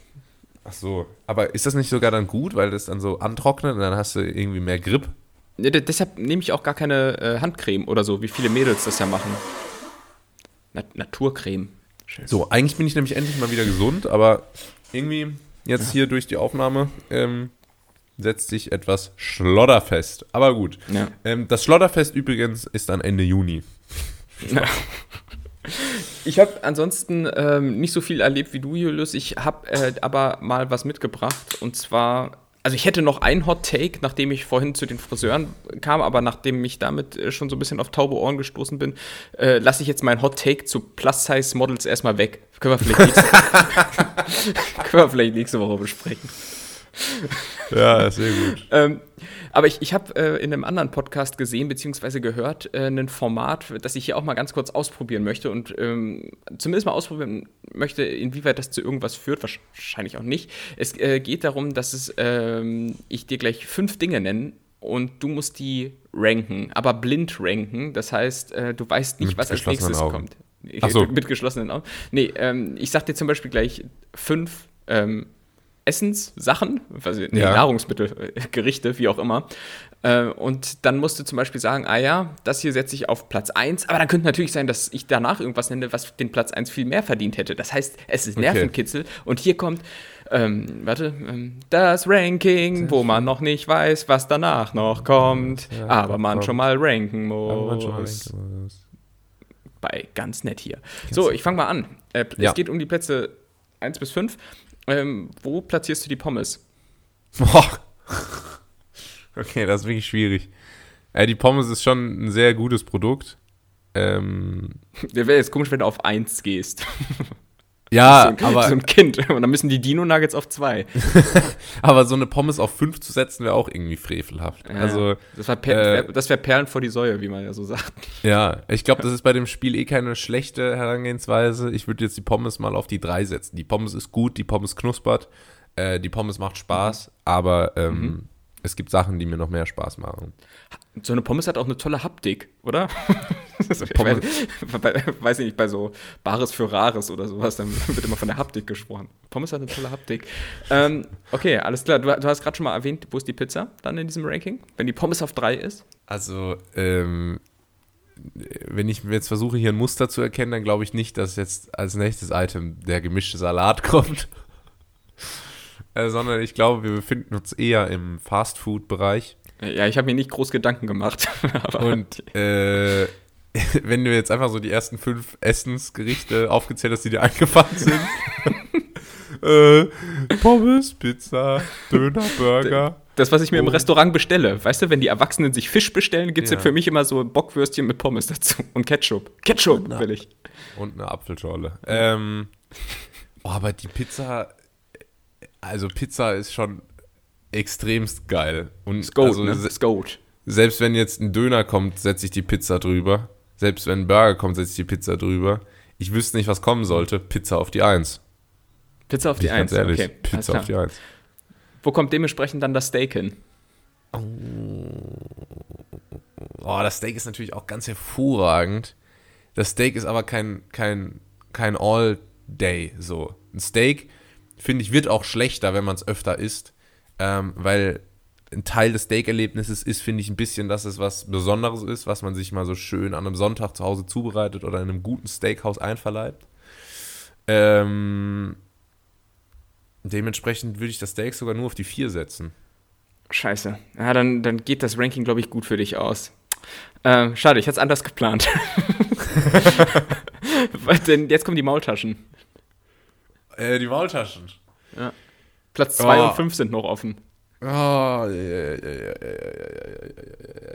Ach so. Aber ist das nicht sogar dann gut, weil das dann so antrocknet und dann hast du irgendwie mehr Grip? Ja, deshalb nehme ich auch gar keine äh, Handcreme oder so, wie viele Mädels das ja machen. Na Naturcreme. Schön. So, eigentlich bin ich nämlich endlich mal wieder gesund, aber irgendwie jetzt hier durch die Aufnahme ähm, setzt sich etwas Schlodderfest. Aber gut. Ja. Ähm, das Schlodderfest übrigens ist dann Ende Juni. Ich habe ansonsten ähm, nicht so viel erlebt wie du, Julius. Ich habe äh, aber mal was mitgebracht. Und zwar also ich hätte noch ein Hot Take, nachdem ich vorhin zu den Friseuren kam, aber nachdem ich damit äh, schon so ein bisschen auf taube Ohren gestoßen bin, äh, lasse ich jetzt mein Hot Take zu Plus-Size-Models erstmal weg. Können wir vielleicht nächste, können wir vielleicht nächste Woche besprechen. Ja, sehr gut. ähm, aber ich, ich habe äh, in einem anderen Podcast gesehen bzw. gehört äh, ein Format, das ich hier auch mal ganz kurz ausprobieren möchte und ähm, zumindest mal ausprobieren möchte, inwieweit das zu irgendwas führt, wahrscheinlich auch nicht. Es äh, geht darum, dass es, ähm, ich dir gleich fünf Dinge nenne und du musst die ranken, aber blind ranken. Das heißt, äh, du weißt nicht, mit was als nächstes Augen. kommt. Ach so. Mit geschlossenen Augen. Nee, ähm, ich sag dir zum Beispiel gleich fünf ähm, Essenssachen, also nee, ja. Nahrungsmittel, Gerichte, wie auch immer. Äh, und dann musst du zum Beispiel sagen, ah ja, das hier setze ich auf Platz 1, aber dann könnte natürlich sein, dass ich danach irgendwas nenne, was den Platz 1 viel mehr verdient hätte. Das heißt, es ist Nervenkitzel okay. und hier kommt, ähm, warte, ähm, das Ranking, wo man noch nicht weiß, was danach noch kommt, ja, aber man schon mal ranken muss. Bei ganz nett hier. So, ich fange mal an. Äh, ja. Es geht um die Plätze 1 bis 5. Ähm, wo platzierst du die Pommes? Boah. Okay, das ist wirklich schwierig. Äh, die Pommes ist schon ein sehr gutes Produkt. Ähm, Der wäre jetzt komisch, wenn du auf 1 gehst. Ja, so ein, aber. So ein Kind. Und dann müssen die Dino-Nuggets auf 2. aber so eine Pommes auf 5 zu setzen, wäre auch irgendwie frevelhaft. Ja, also, das wäre äh, wär Perlen vor die Säue, wie man ja so sagt. Ja, ich glaube, das ist bei dem Spiel eh keine schlechte Herangehensweise. Ich würde jetzt die Pommes mal auf die 3 setzen. Die Pommes ist gut, die Pommes knuspert, äh, die Pommes macht Spaß, mhm. aber ähm, mhm es gibt Sachen, die mir noch mehr Spaß machen. So eine Pommes hat auch eine tolle Haptik, oder? Pommes. Ich weiß nicht, bei so Bares für Rares oder sowas, dann wird immer von der Haptik gesprochen. Pommes hat eine tolle Haptik. Ähm, okay, alles klar. Du, du hast gerade schon mal erwähnt, wo ist die Pizza dann in diesem Ranking? Wenn die Pommes auf drei ist? Also, ähm, wenn ich jetzt versuche, hier ein Muster zu erkennen, dann glaube ich nicht, dass jetzt als nächstes Item der gemischte Salat kommt äh, sondern ich glaube, wir befinden uns eher im Fast-Food-Bereich. Ja, ich habe mir nicht groß Gedanken gemacht. Und äh, wenn du jetzt einfach so die ersten fünf Essensgerichte aufgezählt hast, die dir eingefallen sind. äh, Pommes, Pizza, Döner, Burger. Das, was ich mir im Restaurant bestelle. Weißt du, wenn die Erwachsenen sich Fisch bestellen, gibt es ja. für mich immer so Bockwürstchen mit Pommes dazu. Und Ketchup. Ketchup will ich. Und eine Apfelschorle. Ähm, oh, aber die Pizza also Pizza ist schon extremst geil. Und ist Goat, also, ne? Ist Goat. Selbst wenn jetzt ein Döner kommt, setze ich die Pizza drüber. Selbst wenn ein Burger kommt, setze ich die Pizza drüber. Ich wüsste nicht, was kommen sollte. Pizza auf die Eins. Pizza auf die Eins, ehrlich. Okay, Pizza auf die Eins. Wo kommt dementsprechend dann das Steak hin? Oh. oh, das Steak ist natürlich auch ganz hervorragend. Das Steak ist aber kein, kein, kein All-Day so. Ein Steak finde ich, wird auch schlechter, wenn man es öfter isst, ähm, weil ein Teil des Steak-Erlebnisses ist, finde ich, ein bisschen, dass es was Besonderes ist, was man sich mal so schön an einem Sonntag zu Hause zubereitet oder in einem guten Steakhouse einverleibt. Ähm, dementsprechend würde ich das Steak sogar nur auf die 4 setzen. Scheiße. Ja, dann, dann geht das Ranking, glaube ich, gut für dich aus. Äh, schade, ich hatte es anders geplant. Denn jetzt kommen die Maultaschen. Äh, die Maultaschen. Ja. Platz 2 oh. und 5 sind noch offen. Oh, ja, ja, ja, ja,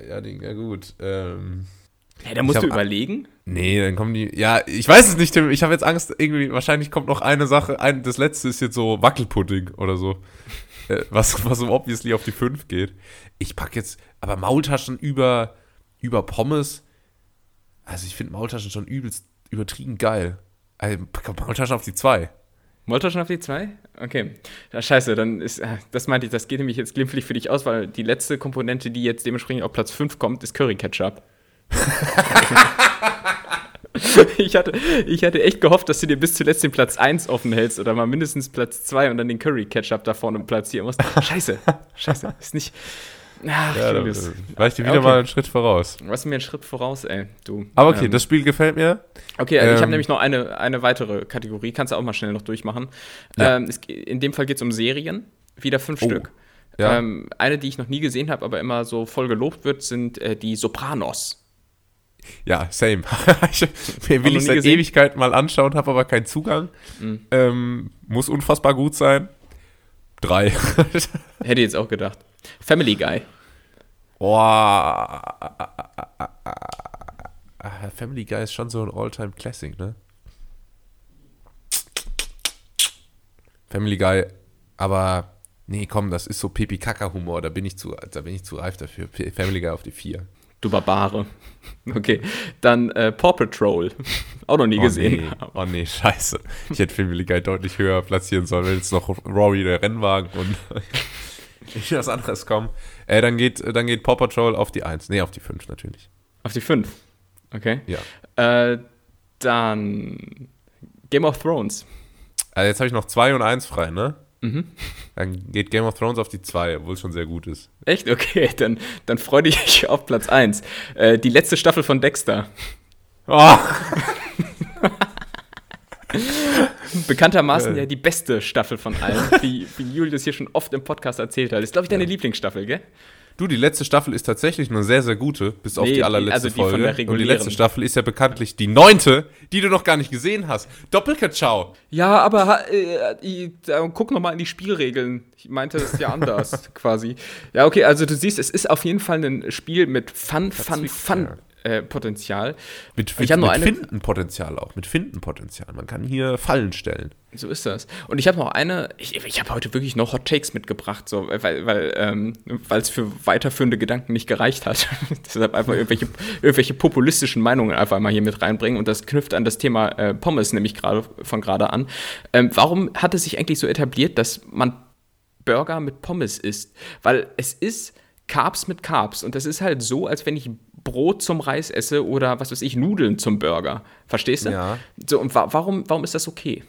ja, ja, ja, gut. Ähm, hey, da musst du überlegen. Nee, dann kommen die. Ja, ich weiß es nicht, Tim. Ich habe jetzt Angst, irgendwie, wahrscheinlich kommt noch eine Sache. Ein, das letzte ist jetzt so Wackelpudding oder so. was, was so obviously auf die 5 geht. Ich packe jetzt, aber Maultaschen über, über Pommes. Also ich finde Maultaschen schon übelst übertrieben geil. Also, Maultaschen auf die 2. Molter schon auf die 2? Okay. Ja, scheiße, dann ist, äh, das meinte ich, das geht nämlich jetzt glimpflich für dich aus, weil die letzte Komponente, die jetzt dementsprechend auf Platz 5 kommt, ist Curry Ketchup. ich, hatte, ich hatte echt gehofft, dass du dir bis zuletzt den Platz 1 offen hältst oder mal mindestens Platz 2 und dann den Curry Ketchup da vorne platzieren musst. Scheiße, scheiße, ist nicht, Ach, ja, Julius. war ich dir wieder okay. mal einen Schritt voraus. Du warst mir einen Schritt voraus, ey, du. Aber okay, ähm, das Spiel gefällt mir. Okay, also ähm, ich habe nämlich noch eine, eine weitere Kategorie, kannst du auch mal schnell noch durchmachen. Ja. Ähm, es, in dem Fall geht es um Serien, wieder fünf oh. Stück. Ja. Ähm, eine, die ich noch nie gesehen habe, aber immer so voll gelobt wird, sind äh, die Sopranos. Ja, same. ich, will ich seit gesehen? Ewigkeit mal anschauen, habe aber keinen Zugang. Mhm. Ähm, muss unfassbar gut sein. Drei. Hätte ich jetzt auch gedacht. Family Guy. Boah. Family Guy ist schon so ein Alltime classic ne? Family Guy, aber nee, komm, das ist so Pipi-Kaka-Humor, da bin ich zu, da bin ich zu reif dafür. Family Guy auf die vier. Du Barbare. Okay, dann äh, Paw Patrol. Auch noch nie oh, gesehen. Nee. Oh nee, scheiße. Ich hätte Family Guy deutlich höher platzieren sollen, wenn jetzt noch Rory der Rennwagen und nicht was anderes kommen. Äh, dann, geht, dann geht Paw Patrol auf die 1. Nee, auf die 5 natürlich. Auf die 5? Okay. Ja. Äh, dann Game of Thrones. Also jetzt habe ich noch 2 und 1 frei, ne? Mhm. Dann geht Game of Thrones auf die 2, obwohl es schon sehr gut ist. Echt? Okay, dann, dann freue dich auf Platz 1. Äh, die letzte Staffel von Dexter. Oh. Bekanntermaßen ja die beste Staffel von allen, wie, wie Julius hier schon oft im Podcast erzählt hat. Ist, glaube ich, deine ja. Lieblingsstaffel, gell? Du, die letzte Staffel ist tatsächlich eine sehr, sehr gute, bis nee, auf die allerletzte also die Folge. Und die letzte Staffel ist ja bekanntlich die neunte, die du noch gar nicht gesehen hast. Doppelkatschau. Ja, aber äh, äh, guck noch mal in die Spielregeln. Ich meinte es ja anders, quasi. Ja, okay, also du siehst, es ist auf jeden Fall ein Spiel mit Fun, Fun, Fun. Äh, Potenzial. Mit, ich mit, mit Findenpotenzial auch, mit Findenpotenzial. Man kann hier Fallen stellen. So ist das. Und ich habe noch eine, ich, ich habe heute wirklich noch Hot Takes mitgebracht, so, weil weil ähm, es für weiterführende Gedanken nicht gereicht hat. Deshalb einfach irgendwelche, irgendwelche populistischen Meinungen einfach mal hier mit reinbringen. Und das knüpft an das Thema äh, Pommes nämlich gerade von gerade an. Ähm, warum hat es sich eigentlich so etabliert, dass man Burger mit Pommes isst? Weil es ist Carbs mit Carbs. Und das ist halt so, als wenn ich Brot zum Reis esse oder was weiß ich, Nudeln zum Burger. Verstehst du? Ja. So, und wa warum, warum ist das okay?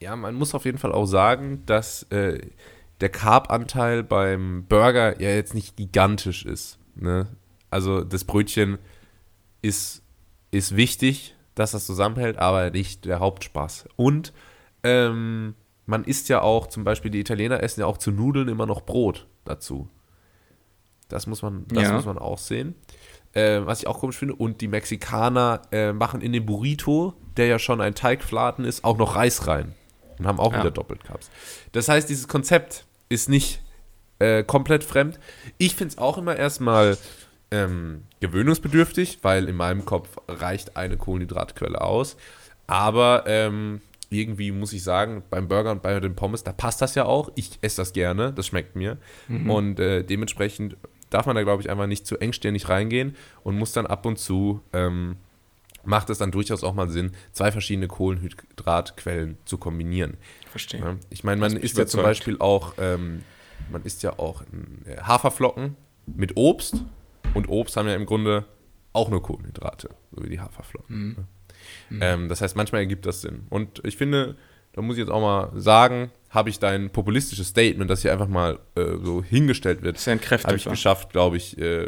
Ja, man muss auf jeden Fall auch sagen, dass äh, der Carb-Anteil beim Burger ja jetzt nicht gigantisch ist. Ne? Also das Brötchen ist, ist wichtig, dass das zusammenhält, aber nicht der Hauptspaß. Und ähm, man isst ja auch, zum Beispiel die Italiener essen ja auch zu Nudeln immer noch Brot dazu. Das muss man, das ja. muss man auch sehen äh, was ich auch komisch finde. Und die Mexikaner äh, machen in den Burrito, der ja schon ein Teigfladen ist, auch noch Reis rein. Und haben auch ja. wieder doppelt Cups. Das heißt, dieses Konzept ist nicht äh, komplett fremd. Ich finde es auch immer erstmal ähm, gewöhnungsbedürftig, weil in meinem Kopf reicht eine Kohlenhydratquelle aus. Aber ähm, irgendwie muss ich sagen, beim Burger und bei den Pommes, da passt das ja auch. Ich esse das gerne, das schmeckt mir. Mhm. Und äh, dementsprechend darf man da, glaube ich, einfach nicht zu engstirnig reingehen und muss dann ab und zu, ähm, macht es dann durchaus auch mal Sinn, zwei verschiedene Kohlenhydratquellen zu kombinieren. Verstehe. Ja, ich meine, man isst ja zum Beispiel auch, ähm, man isst ja auch äh, Haferflocken mit Obst und Obst haben ja im Grunde auch nur Kohlenhydrate, so wie die Haferflocken. Mhm. Mhm. Ähm, das heißt, manchmal ergibt das Sinn. Und ich finde, da muss ich jetzt auch mal sagen, habe ich dein populistisches Statement, das hier einfach mal äh, so hingestellt wird, habe ich geschafft, glaube ich, äh,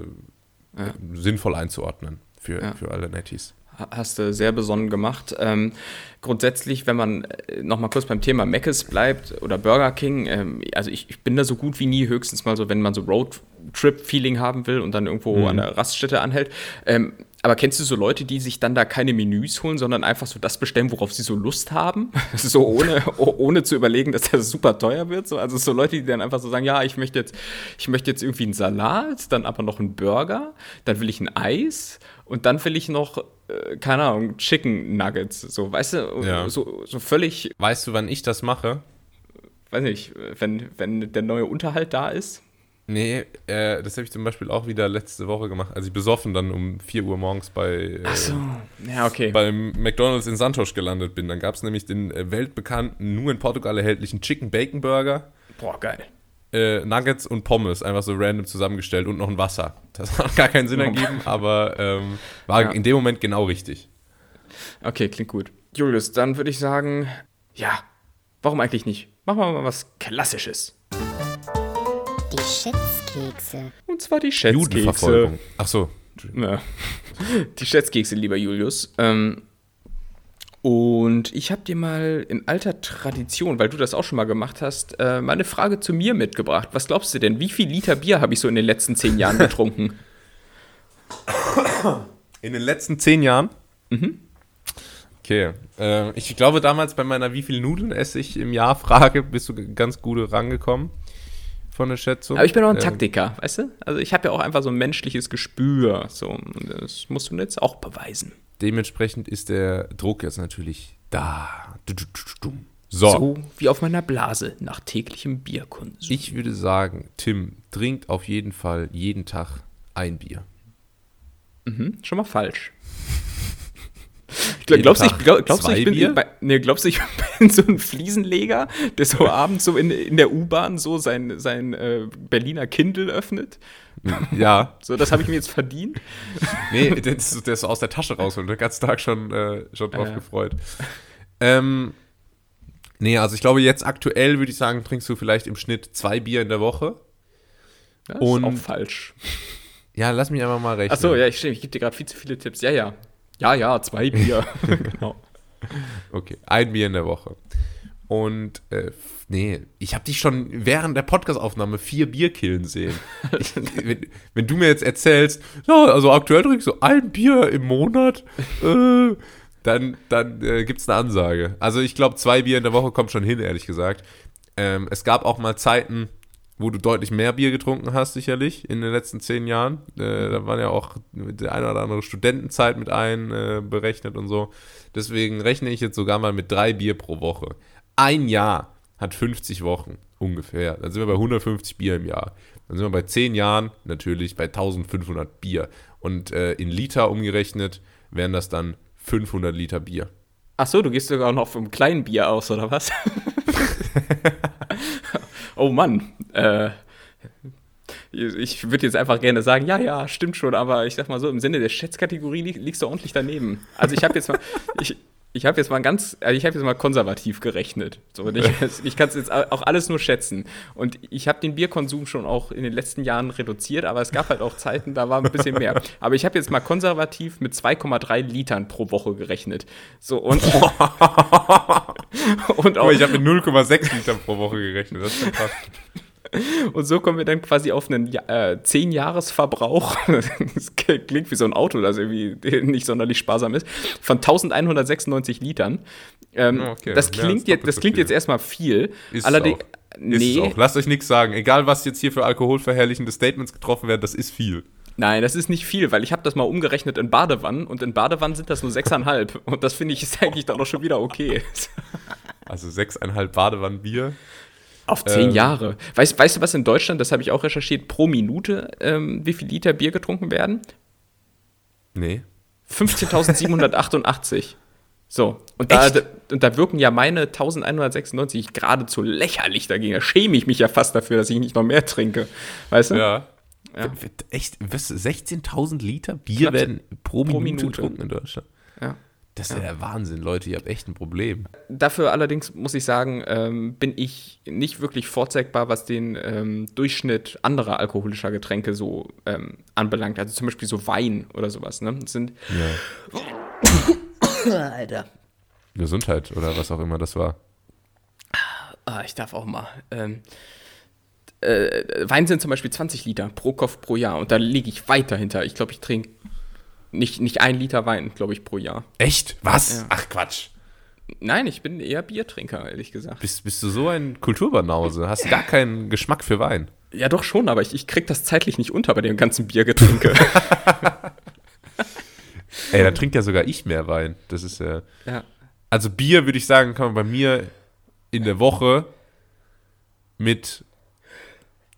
ja. sinnvoll einzuordnen für, ja. für alle Netties. Hast du sehr besonnen gemacht. Ähm, grundsätzlich, wenn man äh, noch mal kurz beim Thema Mc's bleibt oder Burger King, ähm, also ich, ich, bin da so gut wie nie, höchstens mal so, wenn man so Roadtrip-Feeling haben will und dann irgendwo mhm. an der Raststätte anhält. Ähm, aber kennst du so Leute, die sich dann da keine Menüs holen, sondern einfach so das bestellen, worauf sie so Lust haben? so ohne, ohne zu überlegen, dass das super teuer wird. So, also so Leute, die dann einfach so sagen, ja, ich möchte jetzt, ich möchte jetzt irgendwie einen Salat, dann aber noch einen Burger, dann will ich ein Eis und dann will ich noch, keine Ahnung, Chicken Nuggets. So, weißt du, ja. so, so völlig. Weißt du, wann ich das mache? Weiß nicht, wenn, wenn der neue Unterhalt da ist. Nee, äh, das habe ich zum Beispiel auch wieder letzte Woche gemacht, als ich besoffen dann um 4 Uhr morgens bei, äh, Ach so. ja, okay. beim McDonalds in Santos gelandet bin. Dann gab es nämlich den äh, weltbekannten, nur in Portugal erhältlichen Chicken Bacon Burger. Boah, geil. Äh, Nuggets und Pommes, einfach so random zusammengestellt und noch ein Wasser. Das hat gar keinen Sinn ergeben, aber ähm, war ja. in dem Moment genau richtig. Okay, klingt gut. Julius, dann würde ich sagen, ja, warum eigentlich nicht? Machen wir mal was Klassisches. Die Schätzkekse. Und zwar die Schätzkekse. Ach so. Ja. Die Schätzkekse, lieber Julius. Ähm, und ich habe dir mal in alter Tradition, weil du das auch schon mal gemacht hast, äh, mal eine Frage zu mir mitgebracht. Was glaubst du denn? Wie viel Liter Bier habe ich so in den letzten zehn Jahren getrunken? In den letzten zehn Jahren? Mhm. Okay. Äh, ich glaube, damals bei meiner Wie viel Nudeln esse ich im Jahr Frage bist du ganz gut rangekommen. von der Schätzung. Aber ich bin auch ein ähm, Taktiker, weißt du? Also ich habe ja auch einfach so ein menschliches Gespür. So, das musst du jetzt auch beweisen. Dementsprechend ist der Druck jetzt natürlich da. So. so wie auf meiner Blase nach täglichem Bierkonsum. Ich würde sagen, Tim trinkt auf jeden Fall jeden Tag ein Bier. Mhm, schon mal falsch. glaubst, ich, glaub, glaubst, du, ich bin, bei, nee, glaubst du, ich bin so ein Fliesenleger, der so abends so in, in der U-Bahn so sein, sein äh, Berliner Kindle öffnet? Ja. So, das habe ich mir jetzt verdient. Nee, der ist, der ist aus der Tasche raus und den ganzen Tag schon, äh, schon drauf äh. gefreut. Ähm, nee, also ich glaube, jetzt aktuell würde ich sagen, trinkst du vielleicht im Schnitt zwei Bier in der Woche. Das und, ist auch falsch. Ja, lass mich einfach mal rechnen. Achso, ja, ich, ich gebe dir gerade viel zu viele Tipps. Ja, ja. Ja, ja, zwei Bier. genau. Okay, ein Bier in der Woche. Und äh, nee, ich habe dich schon während der Podcastaufnahme vier Bier killen sehen. Ich, wenn, wenn, du mir jetzt erzählst, ja, also aktuell trinkst du ein Bier im Monat, äh, dann, dann äh, gibt es eine Ansage. Also ich glaube, zwei Bier in der Woche kommt schon hin, ehrlich gesagt. Ähm, es gab auch mal Zeiten, wo du deutlich mehr Bier getrunken hast, sicherlich, in den letzten zehn Jahren. Äh, da waren ja auch die eine oder andere Studentenzeit mit einberechnet äh, und so. Deswegen rechne ich jetzt sogar mal mit drei Bier pro Woche. Ein Jahr hat 50 Wochen ungefähr. Dann sind wir bei 150 Bier im Jahr. Dann sind wir bei zehn Jahren natürlich bei 1500 Bier. Und äh, in Liter umgerechnet wären das dann 500 Liter Bier. Ach so, du gehst sogar noch vom kleinen Bier aus, oder was? oh Mann, äh, ich würde jetzt einfach gerne sagen, ja, ja, stimmt schon, aber ich sag mal so, im Sinne der Schätzkategorie liegst du ordentlich daneben. Also ich habe jetzt mal, ich, ich habe jetzt mal ganz, also ich habe jetzt mal konservativ gerechnet. So, ich, ich kann es jetzt auch alles nur schätzen. Und ich habe den Bierkonsum schon auch in den letzten Jahren reduziert, aber es gab halt auch Zeiten, da war ein bisschen mehr. Aber ich habe jetzt mal konservativ mit 2,3 Litern pro Woche gerechnet. So und, und auch, ich habe mit 0,6 Litern pro Woche gerechnet. Das ist schon krass. Und so kommen wir dann quasi auf einen äh, 10-Jahres-Verbrauch, das klingt wie so ein Auto, das irgendwie nicht sonderlich sparsam ist, von 1196 Litern. Ähm, okay. Das klingt, ja, jetzt, das klingt jetzt erstmal viel. Ist Allerdings, es auch. Nee. Ist es auch. Lasst euch nichts sagen. Egal, was jetzt hier für alkoholverherrlichende Statements getroffen werden, das ist viel. Nein, das ist nicht viel, weil ich habe das mal umgerechnet in Badewannen und in Badewannen sind das nur 6,5 und das finde ich ist eigentlich dann auch schon wieder okay. Also 6,5 Badewannen Bier auf zehn ähm, Jahre. Weißt, weißt du, was in Deutschland, das habe ich auch recherchiert, pro Minute, ähm, wie viel Liter Bier getrunken werden? Nee. 15.788. So, und da, und da wirken ja meine 1196 geradezu lächerlich dagegen. Da schäme ich mich ja fast dafür, dass ich nicht noch mehr trinke. Weißt du? Ja. ja. Echt, 16.000 Liter Bier Knapp werden pro, pro Minute, Minute getrunken in Deutschland. Ja. Das ist ja. der Wahnsinn, Leute, ihr habt echt ein Problem. Dafür allerdings muss ich sagen, ähm, bin ich nicht wirklich vorzeigbar, was den ähm, Durchschnitt anderer alkoholischer Getränke so ähm, anbelangt. Also zum Beispiel so Wein oder sowas. Ne? Das sind. Ja. Alter. Gesundheit oder was auch immer das war. Ah, ich darf auch mal. Ähm, äh, Wein sind zum Beispiel 20 Liter pro Kopf pro Jahr und da liege ich weit dahinter. Ich glaube, ich trinke nicht, nicht ein Liter Wein, glaube ich, pro Jahr. Echt? Was? Ja. Ach Quatsch. Nein, ich bin eher Biertrinker, ehrlich gesagt. Bist, bist du so ein Kulturbanause? Hast du gar keinen Geschmack für Wein? Ja, doch schon, aber ich, ich krieg das zeitlich nicht unter bei dem ganzen Biergetränke. Ey, da trinkt ja sogar ich mehr Wein. Das ist ja. ja. Also Bier, würde ich sagen, kann man bei mir in der Woche mit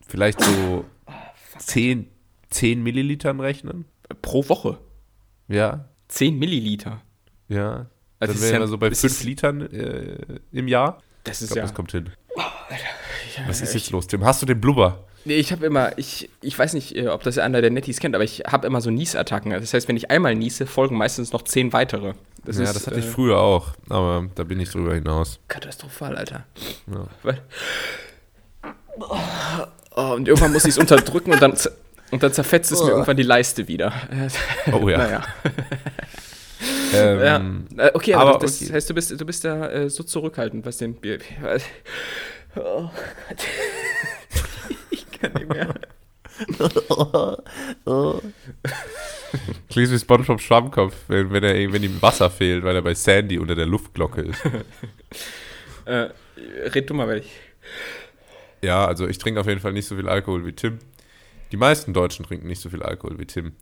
vielleicht so 10, 10 Millilitern rechnen. Pro Woche? Ja. 10 Milliliter. Ja. Also Dann wären wir so bei 5 Litern äh, im Jahr. Das ist ich glaub, ja. Das kommt hin. Oh, Was ist jetzt los, Tim? Hast du den Blubber? Nee, ich habe immer, ich, ich weiß nicht, äh, ob das einer der Nettis kennt, aber ich habe immer so Niesattacken. Das heißt, wenn ich einmal niese, folgen meistens noch zehn weitere. Das ja, ist, das hatte äh, ich früher auch, aber da bin ich drüber hinaus. Katastrophal, Alter. Ja. Weil, oh, und irgendwann muss ich es unterdrücken und dann und dann zerfetzt es oh. mir irgendwann die Leiste wieder. Oh ja. naja. ähm, ja. Äh, okay, aber, aber das okay. heißt, du bist, du bist da äh, so zurückhaltend, was den Bier. Oh Gott. ich kann nicht mehr. Klingt wie SpongeBob Schwammkopf, wenn, wenn, er, wenn ihm Wasser fehlt, weil er bei Sandy unter der Luftglocke ist. äh, red du mal, weil ich. Ja, also ich trinke auf jeden Fall nicht so viel Alkohol wie Tim. Die meisten Deutschen trinken nicht so viel Alkohol wie Tim.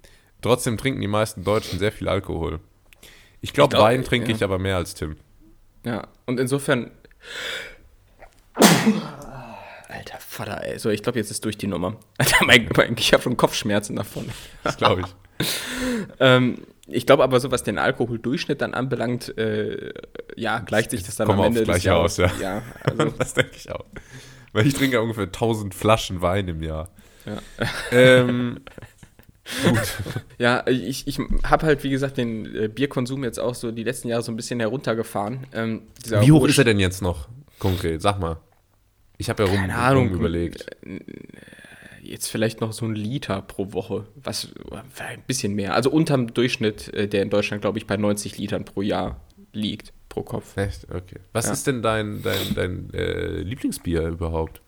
Trotzdem trinken die meisten Deutschen sehr viel Alkohol. Ich glaube, glaub, Wein trinke ja. ich aber mehr als Tim. Ja, und insofern. Alter Vater, ey. So, ich glaube, jetzt ist durch die Nummer. Alter, mein, mein, ich habe schon Kopfschmerzen davon. Das glaube ich. ähm, ich glaube aber, so was den Alkoholdurchschnitt dann anbelangt, äh, ja, gleicht sich das dann am Ende des Jahres. Aus, ja. ja also. das denke ich auch. Weil ich trinke ja ungefähr 1000 Flaschen Wein im Jahr. Ja. Ähm, gut. Ja, ich, ich habe halt, wie gesagt, den äh, Bierkonsum jetzt auch so die letzten Jahre so ein bisschen heruntergefahren. Ähm, wie hoch ist er denn jetzt noch konkret? Sag mal. Ich habe ja rum, Keine Ahnung, rum überlegt. Äh, jetzt vielleicht noch so ein Liter pro Woche, was ein bisschen mehr. Also unterm Durchschnitt, äh, der in Deutschland, glaube ich, bei 90 Litern pro Jahr liegt, pro Kopf. Echt? Okay. Was ja. ist denn dein, dein, dein äh, Lieblingsbier überhaupt?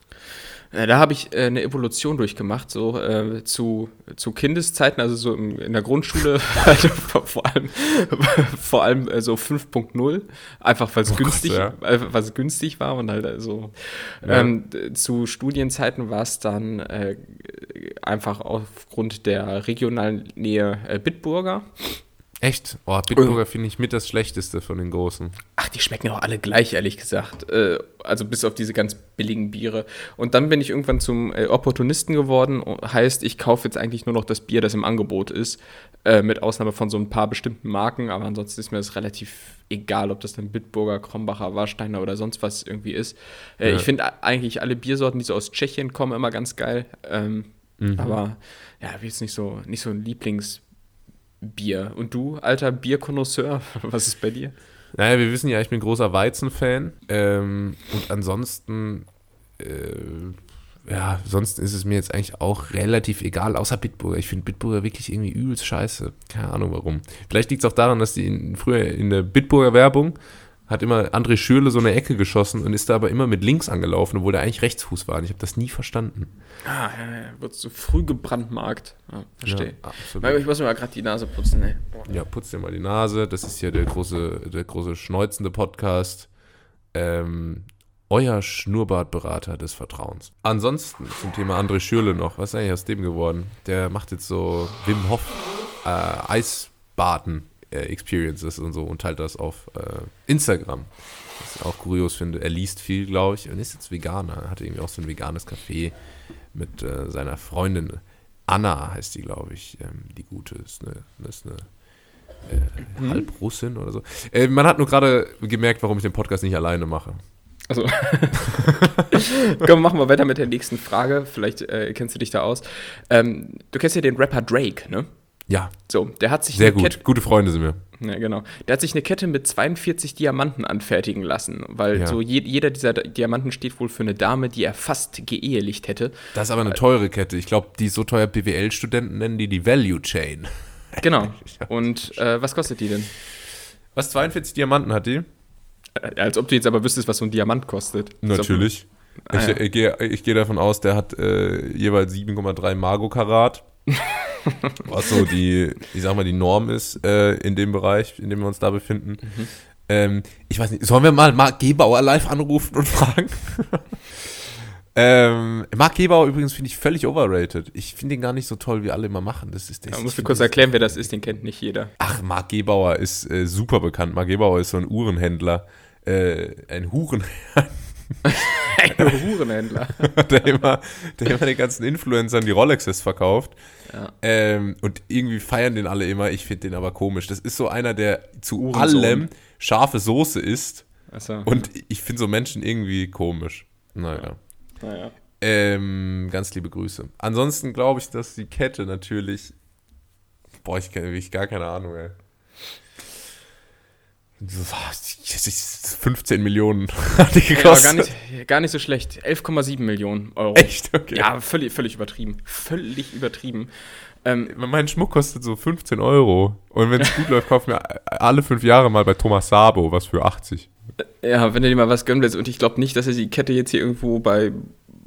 Äh, da habe ich äh, eine Evolution durchgemacht, so äh, zu, zu Kindeszeiten, also so in, in der Grundschule, also vor allem, vor allem äh, so 5.0 einfach weil es oh günstig, ja. äh, günstig war und halt also ja. ähm, zu Studienzeiten war es dann äh, einfach aufgrund der regionalen Nähe Bitburger. Echt? Oh, Bitburger finde ich mit das Schlechteste von den großen. Ach, die schmecken auch alle gleich, ehrlich gesagt. Äh, also bis auf diese ganz billigen Biere. Und dann bin ich irgendwann zum äh, Opportunisten geworden. Heißt, ich kaufe jetzt eigentlich nur noch das Bier, das im Angebot ist. Äh, mit Ausnahme von so ein paar bestimmten Marken. Aber ansonsten ist mir das relativ egal, ob das dann Bitburger, Krombacher, Warsteiner oder sonst was irgendwie ist. Ja. Ich finde eigentlich alle Biersorten, die so aus Tschechien kommen, immer ganz geil. Ähm, mhm. Aber ja, wie jetzt nicht so, nicht so ein Lieblings- Bier. Und du, alter Bierkonnoisseur, was ist bei dir? Naja, wir wissen ja, ich bin großer Weizenfan. Ähm, und ansonsten, äh, ja, sonst ist es mir jetzt eigentlich auch relativ egal, außer Bitburger. Ich finde Bitburger wirklich irgendwie übelst scheiße. Keine Ahnung warum. Vielleicht liegt es auch daran, dass die in, früher in der Bitburger Werbung hat immer André Schürle so eine Ecke geschossen und ist da aber immer mit links angelaufen, obwohl er eigentlich Rechtsfuß war. Und ich habe das nie verstanden. Ah, ja, ja. Wird so früh gebrandmarkt. Ja, verstehe. Ja. Ich muss mir mal gerade die Nase putzen, ey. Ja, putz dir mal die Nase. Das ist hier der große, der große schnäuzende Podcast. Ähm, euer Schnurrbartberater des Vertrauens. Ansonsten zum Thema André Schürle noch. Was ist eigentlich aus dem geworden? Der macht jetzt so Wim Hof äh, Eisbaden Experiences und so und teilt das auf äh, Instagram. Was ich auch kurios finde. Er liest viel, glaube ich, und ist jetzt Veganer. Hat irgendwie auch so ein veganes Café mit äh, seiner Freundin. Anna heißt die, glaube ich. Ähm, die gute ist eine, ist eine äh, mhm. Halbrussin oder so. Äh, man hat nur gerade gemerkt, warum ich den Podcast nicht alleine mache. Also, komm, machen wir weiter mit der nächsten Frage. Vielleicht äh, kennst du dich da aus. Ähm, du kennst ja den Rapper Drake, ne? Ja. So, der hat sich. Sehr gut. Kette, Gute Freunde sind wir. Ja, genau. Der hat sich eine Kette mit 42 Diamanten anfertigen lassen, weil ja. so je, jeder dieser Diamanten steht wohl für eine Dame, die er fast geehelicht hätte. Das ist aber eine teure Kette. Ich glaube, die so teuer BWL-Studenten nennen die die Value Chain. Genau. Und äh, was kostet die denn? Was, 42 Diamanten hat die? Äh, als ob du jetzt aber wüsstest, was so ein Diamant kostet. Natürlich. Ah, ich, ja. ich, ich gehe geh davon aus, der hat äh, jeweils 7,3 Margo-Karat. was so die, ich sag mal, die Norm ist äh, in dem Bereich, in dem wir uns da befinden. Mhm. Ähm, ich weiß nicht, sollen wir mal Marc Gebauer live anrufen und fragen? ähm, Marc Gebauer übrigens finde ich völlig overrated. Ich finde ihn gar nicht so toll, wie alle immer machen. Das ist, das ja, musst du kurz erklären, wer das ist, den kennt nicht jeder. Ach, Marc Gebauer ist äh, super bekannt. Marc Gebauer ist so ein Uhrenhändler. Äh, ein Hurenhändler. Ein Hurenhändler. der, immer, der immer den ganzen Influencern die Rolexes verkauft. Ja. Ähm, und irgendwie feiern den alle immer. Ich finde den aber komisch. Das ist so einer, der zu Uhrensohn. allem scharfe Soße isst. So. Und ich finde so Menschen irgendwie komisch. Naja. naja. Ähm, ganz liebe Grüße. Ansonsten glaube ich, dass die Kette natürlich. Boah, ich kenne wirklich gar keine Ahnung, ey. 15 Millionen hat die gekostet. Ja, gar, nicht, gar nicht so schlecht. 11,7 Millionen Euro. Echt? Okay. Ja, völlig, völlig übertrieben. Völlig übertrieben. Ähm, mein Schmuck kostet so 15 Euro. Und wenn es gut läuft, kaufen wir alle fünf Jahre mal bei Thomas Sabo was für 80. Ja, wenn du dir mal was gönnen willst. Und ich glaube nicht, dass er die Kette jetzt hier irgendwo bei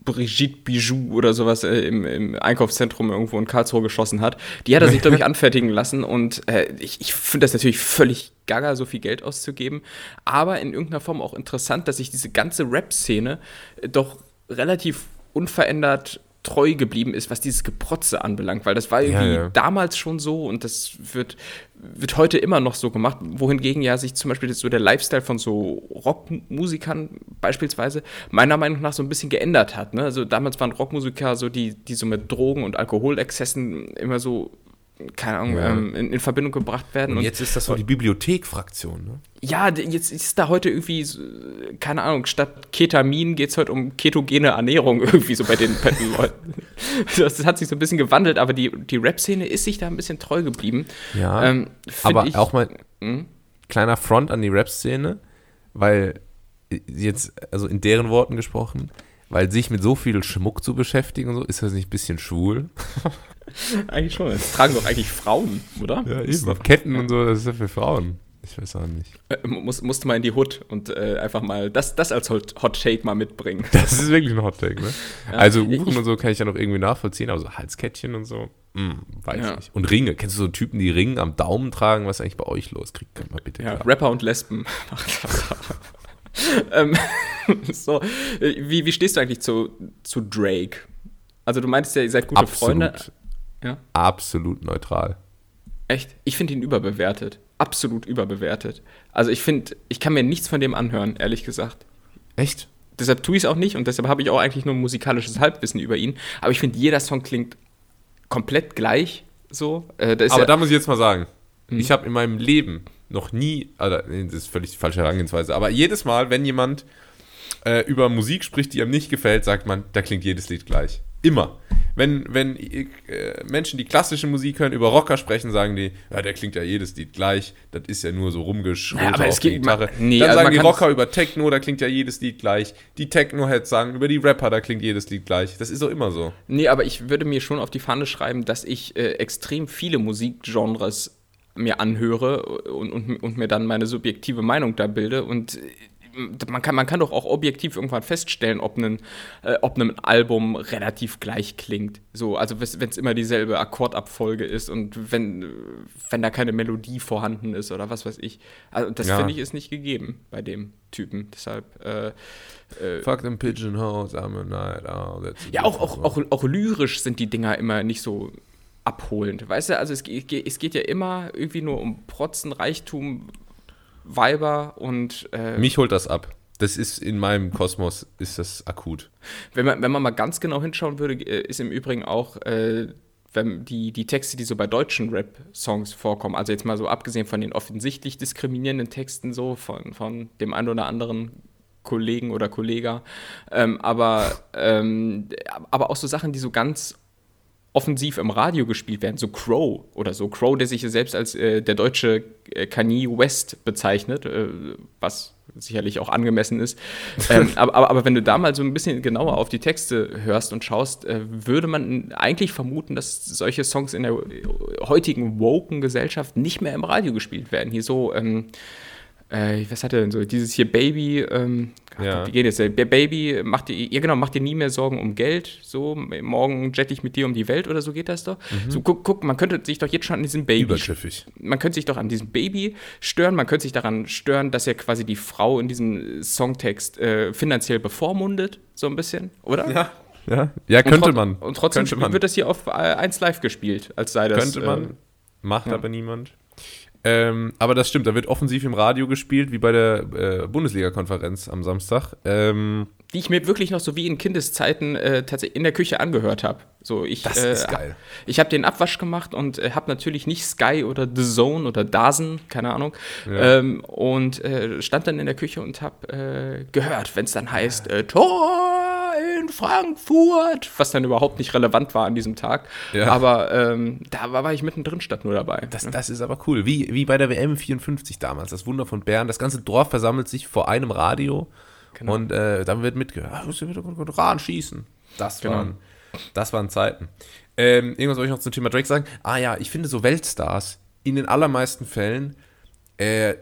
Brigitte Bijou oder sowas äh, im, im, Einkaufszentrum irgendwo in Karlsruhe geschossen hat. Die hat er sich, glaube ich, anfertigen lassen. Und äh, ich, ich finde das natürlich völlig gaga, so viel Geld auszugeben. Aber in irgendeiner Form auch interessant, dass sich diese ganze Rap-Szene äh, doch relativ unverändert treu geblieben ist, was dieses Geprotze anbelangt, weil das war irgendwie ja, ja. damals schon so und das wird, wird heute immer noch so gemacht, wohingegen ja sich zum Beispiel so der Lifestyle von so Rockmusikern beispielsweise meiner Meinung nach so ein bisschen geändert hat. Ne? Also damals waren Rockmusiker so, die, die so mit Drogen und Alkoholexzessen immer so keine Ahnung, ja. ähm, in, in, Verbindung gebracht werden. Und, jetzt ist das so die Bibliothekfraktion, ne? Ja, jetzt ist da heute irgendwie, keine Ahnung, statt Ketamin geht es heute um ketogene Ernährung irgendwie so bei den, bei den Leuten. Das, das, hat sich so ein bisschen gewandelt, aber die, die Rap-Szene ist sich da ein bisschen treu geblieben. Ja, ähm, aber ich, auch mal hm? kleiner Front an die Rap-Szene, weil jetzt, also in deren Worten gesprochen, weil sich mit so viel Schmuck zu beschäftigen und so, ist das nicht ein bisschen schwul? eigentlich schon. Das tragen doch eigentlich Frauen, oder? Ja, eben. Ketten und so, das ist ja für Frauen. Ich weiß auch nicht. Äh, muss, musste mal in die Hood und äh, einfach mal das, das als Hot, Hot Take mal mitbringen. Das ist wirklich ein Hot Take, ne? Ja, also Uhren ich, und so kann ich ja noch irgendwie nachvollziehen, aber so Halskettchen und so, mh, hm, weiß ja. nicht. Und Ringe. Kennst du so Typen, die Ringe am Daumen tragen? Was ist eigentlich bei euch los? Kriegt mal bitte Ja, klar. Rapper und Lesben. ähm, so, wie, wie stehst du eigentlich zu, zu Drake? Also du meintest ja, ihr seid gute Absolut. Freunde. Ja? Absolut neutral. Echt? Ich finde ihn überbewertet. Absolut überbewertet. Also ich finde, ich kann mir nichts von dem anhören, ehrlich gesagt. Echt? Deshalb tue ich es auch nicht und deshalb habe ich auch eigentlich nur musikalisches Halbwissen über ihn. Aber ich finde, jeder Song klingt komplett gleich so. Äh, Aber ja da muss ich jetzt mal sagen, hm. ich habe in meinem Leben noch nie, also das ist völlig die falsche Herangehensweise, aber jedes Mal, wenn jemand äh, über Musik spricht, die ihm nicht gefällt, sagt man, da klingt jedes Lied gleich. Immer. Wenn, wenn äh, Menschen, die klassische Musik hören, über Rocker sprechen, sagen die, ja, der klingt ja jedes Lied gleich, das ist ja nur so rumgeschrien ja, auf die Gitarre. Nee, Dann also sagen die Rocker über Techno, da klingt ja jedes Lied gleich. Die Techno-Heads sagen über die Rapper, da klingt jedes Lied gleich. Das ist doch immer so. Nee, aber ich würde mir schon auf die Fahne schreiben, dass ich äh, extrem viele Musikgenres mir anhöre und, und, und mir dann meine subjektive Meinung da bilde und man kann, man kann doch auch objektiv irgendwann feststellen, ob ein, äh, ob ein Album relativ gleich klingt. So, also wenn es immer dieselbe Akkordabfolge ist und wenn, wenn da keine Melodie vorhanden ist oder was weiß ich. Also das ja. finde ich ist nicht gegeben bei dem Typen. Deshalb. Äh, äh, Fuck them pigeonholes, I'm a night owl. Ja, auch, auch, auch, auch lyrisch sind die Dinger immer nicht so abholend. Weißt du, also es, es geht ja immer irgendwie nur um Protzen, Reichtum, Weiber und. Äh, Mich holt das ab. Das ist in meinem Kosmos ist das akut. Wenn man, wenn man mal ganz genau hinschauen würde, äh, ist im Übrigen auch äh, wenn die, die Texte, die so bei deutschen Rap-Songs vorkommen, also jetzt mal so abgesehen von den offensichtlich diskriminierenden Texten so von, von dem einen oder anderen Kollegen oder Kollega, ähm, aber, ähm, aber auch so Sachen, die so ganz offensiv im Radio gespielt werden, so Crow oder so. Crow, der sich selbst als äh, der deutsche äh, Kanye West bezeichnet, äh, was sicherlich auch angemessen ist. ähm, aber, aber, aber, wenn du da mal so ein bisschen genauer auf die Texte hörst und schaust, äh, würde man eigentlich vermuten, dass solche Songs in der heutigen woken Gesellschaft nicht mehr im Radio gespielt werden. Hier so, ähm, äh, was hat er denn so? Dieses hier Baby, ähm, ja. wie geht es? Baby, macht dir, ja genau, macht dir nie mehr Sorgen um Geld. So, morgen jette ich mit dir um die Welt oder so geht das doch. Mhm. So, guck, guck, man könnte sich doch jetzt schon an diesem Baby. Übergriffig. Man könnte sich doch an diesem Baby stören, man könnte sich daran stören, dass er quasi die Frau in diesem Songtext äh, finanziell bevormundet, so ein bisschen, oder? Ja. Ja, ja könnte und man. Und trotzdem man. wird das hier auf 1 Live gespielt, als sei das. Könnte man, äh, macht ja. aber niemand. Ähm, aber das stimmt, da wird offensiv im Radio gespielt, wie bei der äh, Bundesliga-Konferenz am Samstag. Ähm, die ich mir wirklich noch so wie in Kindeszeiten äh, tatsächlich in der Küche angehört habe. So, ich, das ist äh, geil. Ich habe den Abwasch gemacht und äh, habe natürlich nicht Sky oder The Zone oder Dazen, keine Ahnung. Ja. Ähm, und äh, stand dann in der Küche und habe äh, gehört, wenn es dann heißt, Tor! In Frankfurt, was dann überhaupt nicht relevant war an diesem Tag. Ja. Aber ähm, da war, war, ich mittendrin statt nur dabei. Das, das ist aber cool. Wie, wie bei der WM 54 damals, das Wunder von Bern. Das ganze Dorf versammelt sich vor einem Radio genau. und äh, dann wird mitgehört, ah, Rahn schießen. Das, genau. waren, das waren Zeiten. Ähm, irgendwas soll ich noch zum Thema Drake sagen? Ah ja, ich finde so Weltstars in den allermeisten Fällen äh,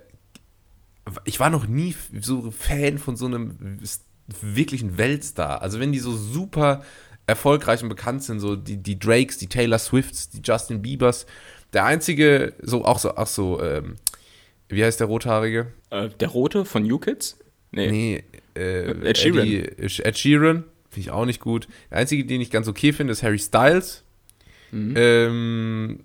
ich war noch nie so Fan von so einem wirklich ein Weltstar. Also wenn die so super erfolgreich und bekannt sind, so die, die Drakes, die Taylor Swifts, die Justin Biebers, der einzige, so auch so, ach so, ähm, wie heißt der Rothaarige? Äh, der Rote von New Kids? Nee. Nee, äh, Ed Sheeran. Eddie, Ed Sheeran. Finde ich auch nicht gut. Der einzige, den ich ganz okay finde, ist Harry Styles. Mhm. Ähm,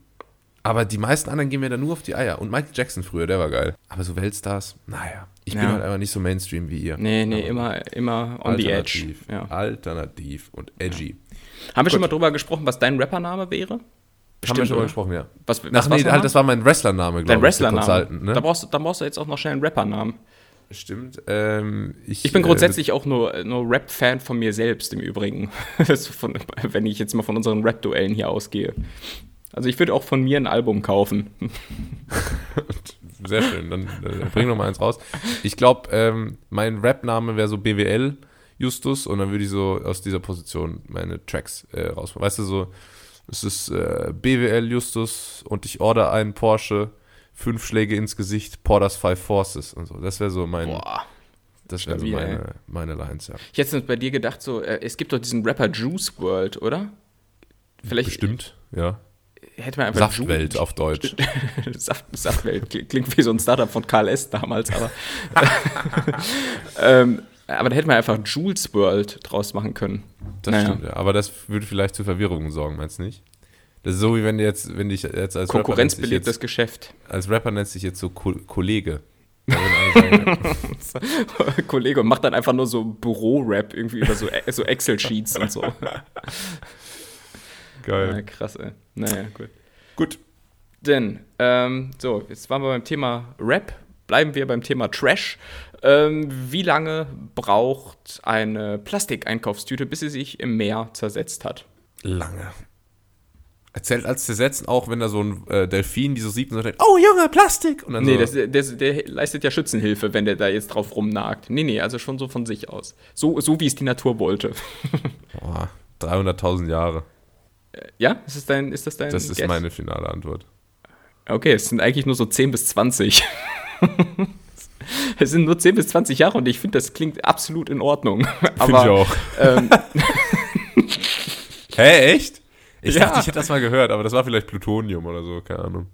aber die meisten anderen gehen mir da nur auf die Eier. Und Michael Jackson früher, der war geil. Aber so Weltstars, naja. Ich ja. bin halt einfach nicht so Mainstream wie ihr. Nee, nee, immer, immer on the edge. Ja. Alternativ und edgy. Ja. Haben wir Gut. schon mal drüber gesprochen, was dein Rappername wäre? Bestimmt, Haben wir schon mal gesprochen, ja. Was, was Ach, nee, halt, das war mein Wrestlername, glaube ich. Dein Wrestlername. Ne? Da, brauchst, da brauchst du jetzt auch noch schnell einen Rappernamen. Stimmt. Ähm, ich, ich, bin grundsätzlich äh, auch nur, nur Rap-Fan von mir selbst im Übrigen. von, wenn ich jetzt mal von unseren Rap-Duellen hier ausgehe. Also ich würde auch von mir ein Album kaufen. Sehr schön, dann, dann bring noch mal eins raus. Ich glaube, ähm, mein Rap-Name wäre so BWL Justus und dann würde ich so aus dieser Position meine Tracks äh, rausmachen. Weißt du, so, es ist äh, BWL Justus und ich order einen Porsche, fünf Schläge ins Gesicht, Porters Five Forces und so. Das wäre so mein. Boah. Das wäre so meine, meine Lines, ja. Ich hätte bei dir gedacht, so, äh, es gibt doch diesen Rapper Juice World, oder? Vielleicht. Bestimmt, ja hätte man einfach Saftwelt auf Deutsch. Saft, Saftwelt klingt wie so ein Startup von Karl S. damals, aber ähm, aber da hätte man einfach Jules World draus machen können. Das naja. stimmt, ja. Aber das würde vielleicht zu Verwirrung sorgen, meinst du nicht? Das ist so, wie wenn du jetzt, wenn dich jetzt als Konkurrenzbelebtes Geschäft. Als Rapper nennst du dich jetzt so Ko Kollege. Kollege und macht dann einfach nur so Büro-Rap irgendwie über so, so Excel-Sheets und so. Geil. Ja, krass, ey. Naja, gut. Gut. Denn, ähm, so, jetzt waren wir beim Thema Rap. Bleiben wir beim Thema Trash. Ähm, wie lange braucht eine Plastikeinkaufstüte, bis sie sich im Meer zersetzt hat? Lange. Erzählt als zersetzen auch, wenn da so ein äh, Delfin die so sieht und so denkt, oh Junge, Plastik! Und dann nee, so, der, der, der, leistet ja Schützenhilfe, wenn der da jetzt drauf rumnagt. Nee, nee, also schon so von sich aus. So, so wie es die Natur wollte. Boah, 300.000 Jahre. Ja? Ist das dein, ist das dein Das ist meine finale Antwort. Okay, es sind eigentlich nur so 10 bis 20. es sind nur 10 bis 20 Jahre und ich finde, das klingt absolut in Ordnung. Finde ich auch. Ähm, Hä, echt? Ich ja. dachte, ich hätte das mal gehört, aber das war vielleicht Plutonium oder so, keine Ahnung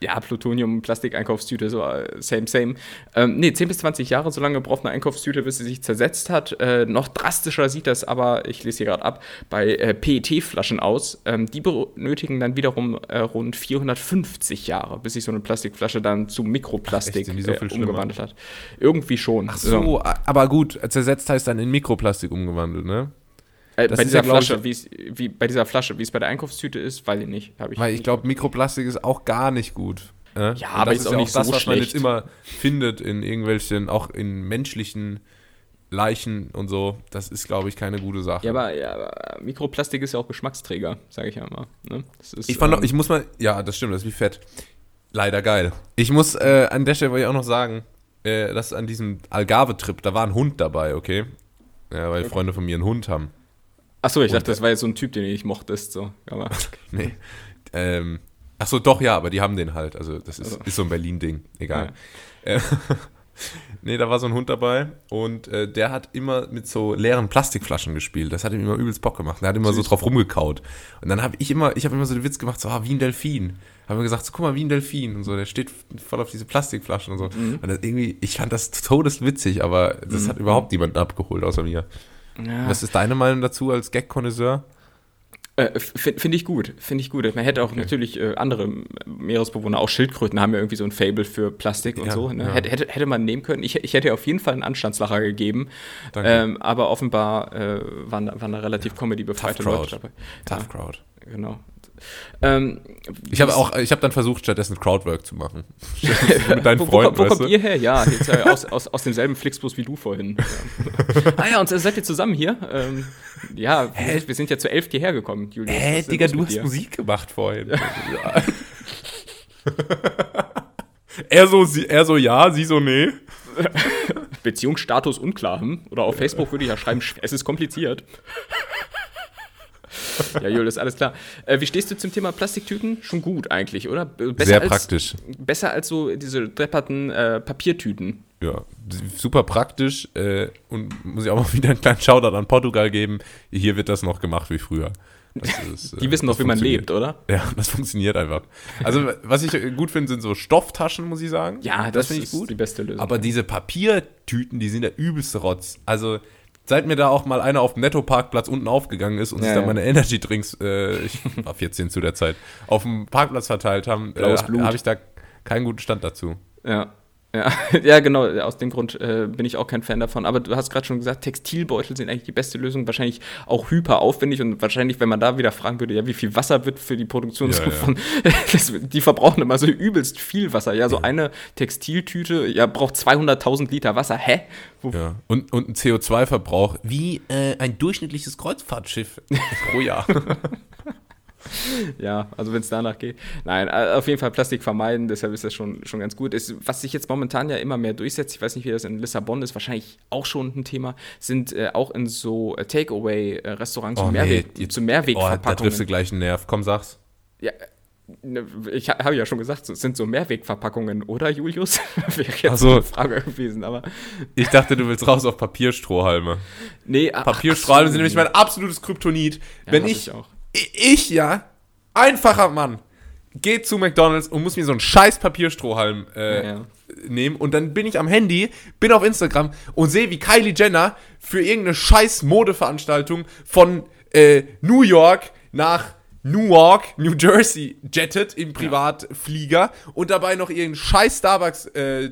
ja, Plutonium, Plastikeinkaufstüte, so äh, same, same. Ähm, nee, 10 bis 20 Jahre, so lange braucht eine Einkaufstüte, bis sie sich zersetzt hat. Äh, noch drastischer sieht das aber, ich lese hier gerade ab, bei äh, PET-Flaschen aus. Ähm, die benötigen dann wiederum äh, rund 450 Jahre, bis sich so eine Plastikflasche dann zu Mikroplastik Ach, echt, so äh, umgewandelt hat. Irgendwie schon. Ach so, aber gut, zersetzt heißt dann in Mikroplastik umgewandelt, ne? Äh, bei dieser ja, Flasche, wie bei dieser Flasche, wie es bei der Einkaufstüte ist, weiß ich nicht. Ich Weil ich glaube, Mikroplastik ist auch gar nicht gut. Äh? Ja, aber ist, ist auch nicht so das, was man jetzt immer findet in irgendwelchen, auch in menschlichen Leichen und so. Das ist, glaube ich, keine gute Sache. Ja, aber, ja, aber Mikroplastik ist ja auch Geschmacksträger, sage ich ja mal. Ne? Ist, ich fand, ähm, ich muss mal, ja, das stimmt, das ist wie Fett. Leider geil. Ich muss äh, an der Stelle wollte ich auch noch sagen, äh, dass an diesem Algarve-Trip, da war ein Hund dabei, okay? Ja, weil Freunde von mir einen Hund haben. Achso, ich und, dachte, das war jetzt so ein Typ, den ich mochtest. So. Aber, nee. Ähm, Achso, doch, ja, aber die haben den halt. Also, das ist, also. ist so ein Berlin-Ding. Egal. Ja. Äh, nee, da war so ein Hund dabei und äh, der hat immer mit so leeren Plastikflaschen gespielt. Das hat ihm immer übelst Bock gemacht. Der hat immer Süß. so drauf rumgekaut. Und dann habe ich immer, ich habe immer so den Witz gemacht, so, ah, wie ein Delfin. Haben wir gesagt, so, guck mal, wie ein Delfin und so. Der steht voll auf diese Plastikflaschen und so. Mhm. Und das irgendwie, ich fand das todeswitzig, aber das mhm. hat überhaupt niemanden abgeholt außer mir. Ja. Was ist deine Meinung dazu als Gag-Konnoisseur? Äh, Finde ich gut, finde ich gut. Man hätte auch okay. natürlich äh, andere Meeresbewohner, auch Schildkröten haben ja irgendwie so ein Fable für Plastik und ja, so. Ne? Ja. Hätte, hätte, hätte man nehmen können. Ich, ich hätte auf jeden Fall einen Anstandslacher gegeben. Ähm, aber offenbar äh, waren, waren da relativ comedy-befreite Leute dabei. Tough Crowd. Genau. Ähm, ich habe auch, ich habe dann versucht, stattdessen Crowdwork zu machen. Mit deinen wo, Freunden. Wo, wo kommt ihr her? Ja, jetzt, äh, aus, aus, aus demselben Flixbus wie du vorhin. ah ja, und seid ihr zusammen hier? Ähm, ja, Hä? wir sind ja zu elf hierher gekommen, Julius. Hä, Digga, du hast dir? Musik gemacht vorhin. Ja. er, so, sie, er so ja, sie so nee. Beziehungsstatus unklar. Hm? Oder auf Facebook würde ich ja schreiben, es ist kompliziert. ja, Julius, alles klar. Äh, wie stehst du zum Thema Plastiktüten? Schon gut eigentlich, oder? Besser Sehr als, praktisch. Besser als so diese depperten äh, Papiertüten. Ja, super praktisch äh, und muss ich auch mal wieder einen kleinen Shoutout an Portugal geben. Hier wird das noch gemacht wie früher. Ist, Die wissen doch, wie man lebt, oder? Ja, das funktioniert einfach. Also, was ich gut finde, sind so Stofftaschen, muss ich sagen. Ja, das, das finde ich gut. die beste Lösung. Aber diese Papiertüten, die sind der übelste Rotz. Also, seit mir da auch mal einer auf dem Netto-Parkplatz unten aufgegangen ist und ja, sich dann meine Energy-Drinks, äh, ich war 14 zu der Zeit, auf dem Parkplatz verteilt haben, äh, habe ich da keinen guten Stand dazu. Ja. Ja, ja, genau, aus dem Grund äh, bin ich auch kein Fan davon. Aber du hast gerade schon gesagt, Textilbeutel sind eigentlich die beste Lösung, wahrscheinlich auch hyper aufwendig und wahrscheinlich, wenn man da wieder fragen würde, ja, wie viel Wasser wird für die Produktion ja, von, ja. das, die verbrauchen immer so übelst viel Wasser. Ja, so ja. eine Textiltüte, ja, braucht 200.000 Liter Wasser. Hä? Wo ja, und, und ein CO2-Verbrauch wie äh, ein durchschnittliches Kreuzfahrtschiff pro Jahr. ja, also wenn es danach geht. Nein, äh, auf jeden Fall Plastik vermeiden, deshalb ist das schon, schon ganz gut. Es, was sich jetzt momentan ja immer mehr durchsetzt, ich weiß nicht, wie das in Lissabon ist, wahrscheinlich auch schon ein Thema, sind äh, auch in so äh, Takeaway-Restaurants oh, zu, Mehrweg, nee, zu Mehrwegverpackungen. Oh, da triffst du gleich einen Nerv. Komm, sag's. Ja, ne, ich habe ja schon gesagt, es sind so Mehrwegverpackungen, oder Julius? Wäre jetzt also, eine Frage gewesen, aber. Ich dachte, du willst raus auf Papierstrohhalme. Nee, Papierstrohhalme sind nämlich mein absolutes Kryptonit. Ja, Wenn ich, ich ich ja, einfacher Mann, geht zu McDonalds und muss mir so einen scheiß Papierstrohhalm äh, ja, ja. nehmen und dann bin ich am Handy, bin auf Instagram und sehe, wie Kylie Jenner für irgendeine scheiß Modeveranstaltung von äh, New York nach Newark, New Jersey jettet im Privatflieger ja. und dabei noch irgendeinen scheiß Starbucks äh,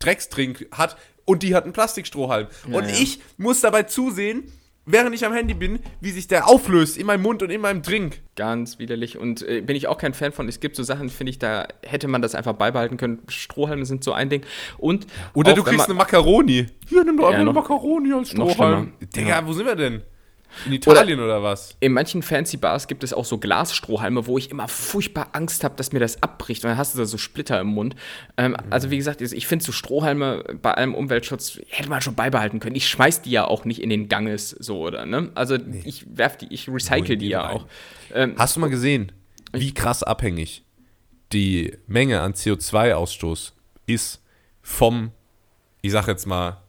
Dreckstrink hat und die hat einen Plastikstrohhalm. und ich muss dabei zusehen, während ich am Handy bin, wie sich der auflöst in meinem Mund und in meinem Drink. Ganz widerlich. Und äh, bin ich auch kein Fan von. Es gibt so Sachen, finde ich, da hätte man das einfach beibehalten können. Strohhalme sind so ein Ding. Und Oder auch, du kriegst eine Macaroni. Hier, nimm doch einfach eine Macaroni als Strohhalm. Digga, ja. wo sind wir denn? In Italien oder, oder, was? In manchen fancy Bars gibt es auch so Glasstrohhalme, wo ich immer furchtbar Angst habe, dass mir das abbricht. Und dann hast du da so Splitter im Mund. Ähm, mhm. Also, wie gesagt, ich finde so Strohhalme bei allem Umweltschutz hätte man schon beibehalten können. Ich schmeiß die ja auch nicht in den Ganges so, oder? Ne? Also, nee. ich werf die, ich recycle die ja rein. auch. Ähm, hast du mal gesehen, wie krass abhängig die Menge an CO2-Ausstoß ist vom, ich sag jetzt mal,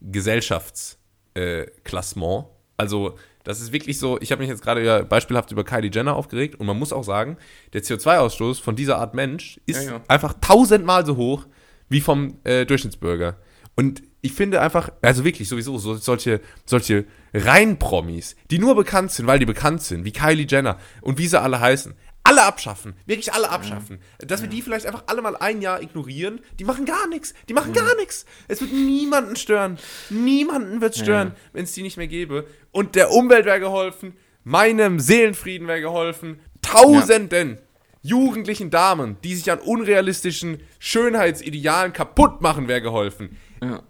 Gesellschaftsklassement? Äh, also, das ist wirklich so, ich habe mich jetzt gerade ja beispielhaft über Kylie Jenner aufgeregt und man muss auch sagen, der CO2-Ausstoß von dieser Art Mensch ist ja, ja. einfach tausendmal so hoch wie vom äh, Durchschnittsbürger. Und ich finde einfach, also wirklich sowieso, so, solche, solche Reinpromis, die nur bekannt sind, weil die bekannt sind, wie Kylie Jenner und wie sie alle heißen, alle abschaffen. Wirklich alle abschaffen. Ja. Dass wir die vielleicht einfach alle mal ein Jahr ignorieren. Die machen gar nichts. Die machen ja. gar nichts. Es wird niemanden stören. Niemanden wird stören, ja. wenn es die nicht mehr gäbe. Und der Umwelt wäre geholfen. Meinem Seelenfrieden wäre geholfen. Tausenden jugendlichen Damen, die sich an unrealistischen Schönheitsidealen kaputt machen, wäre geholfen. Ja.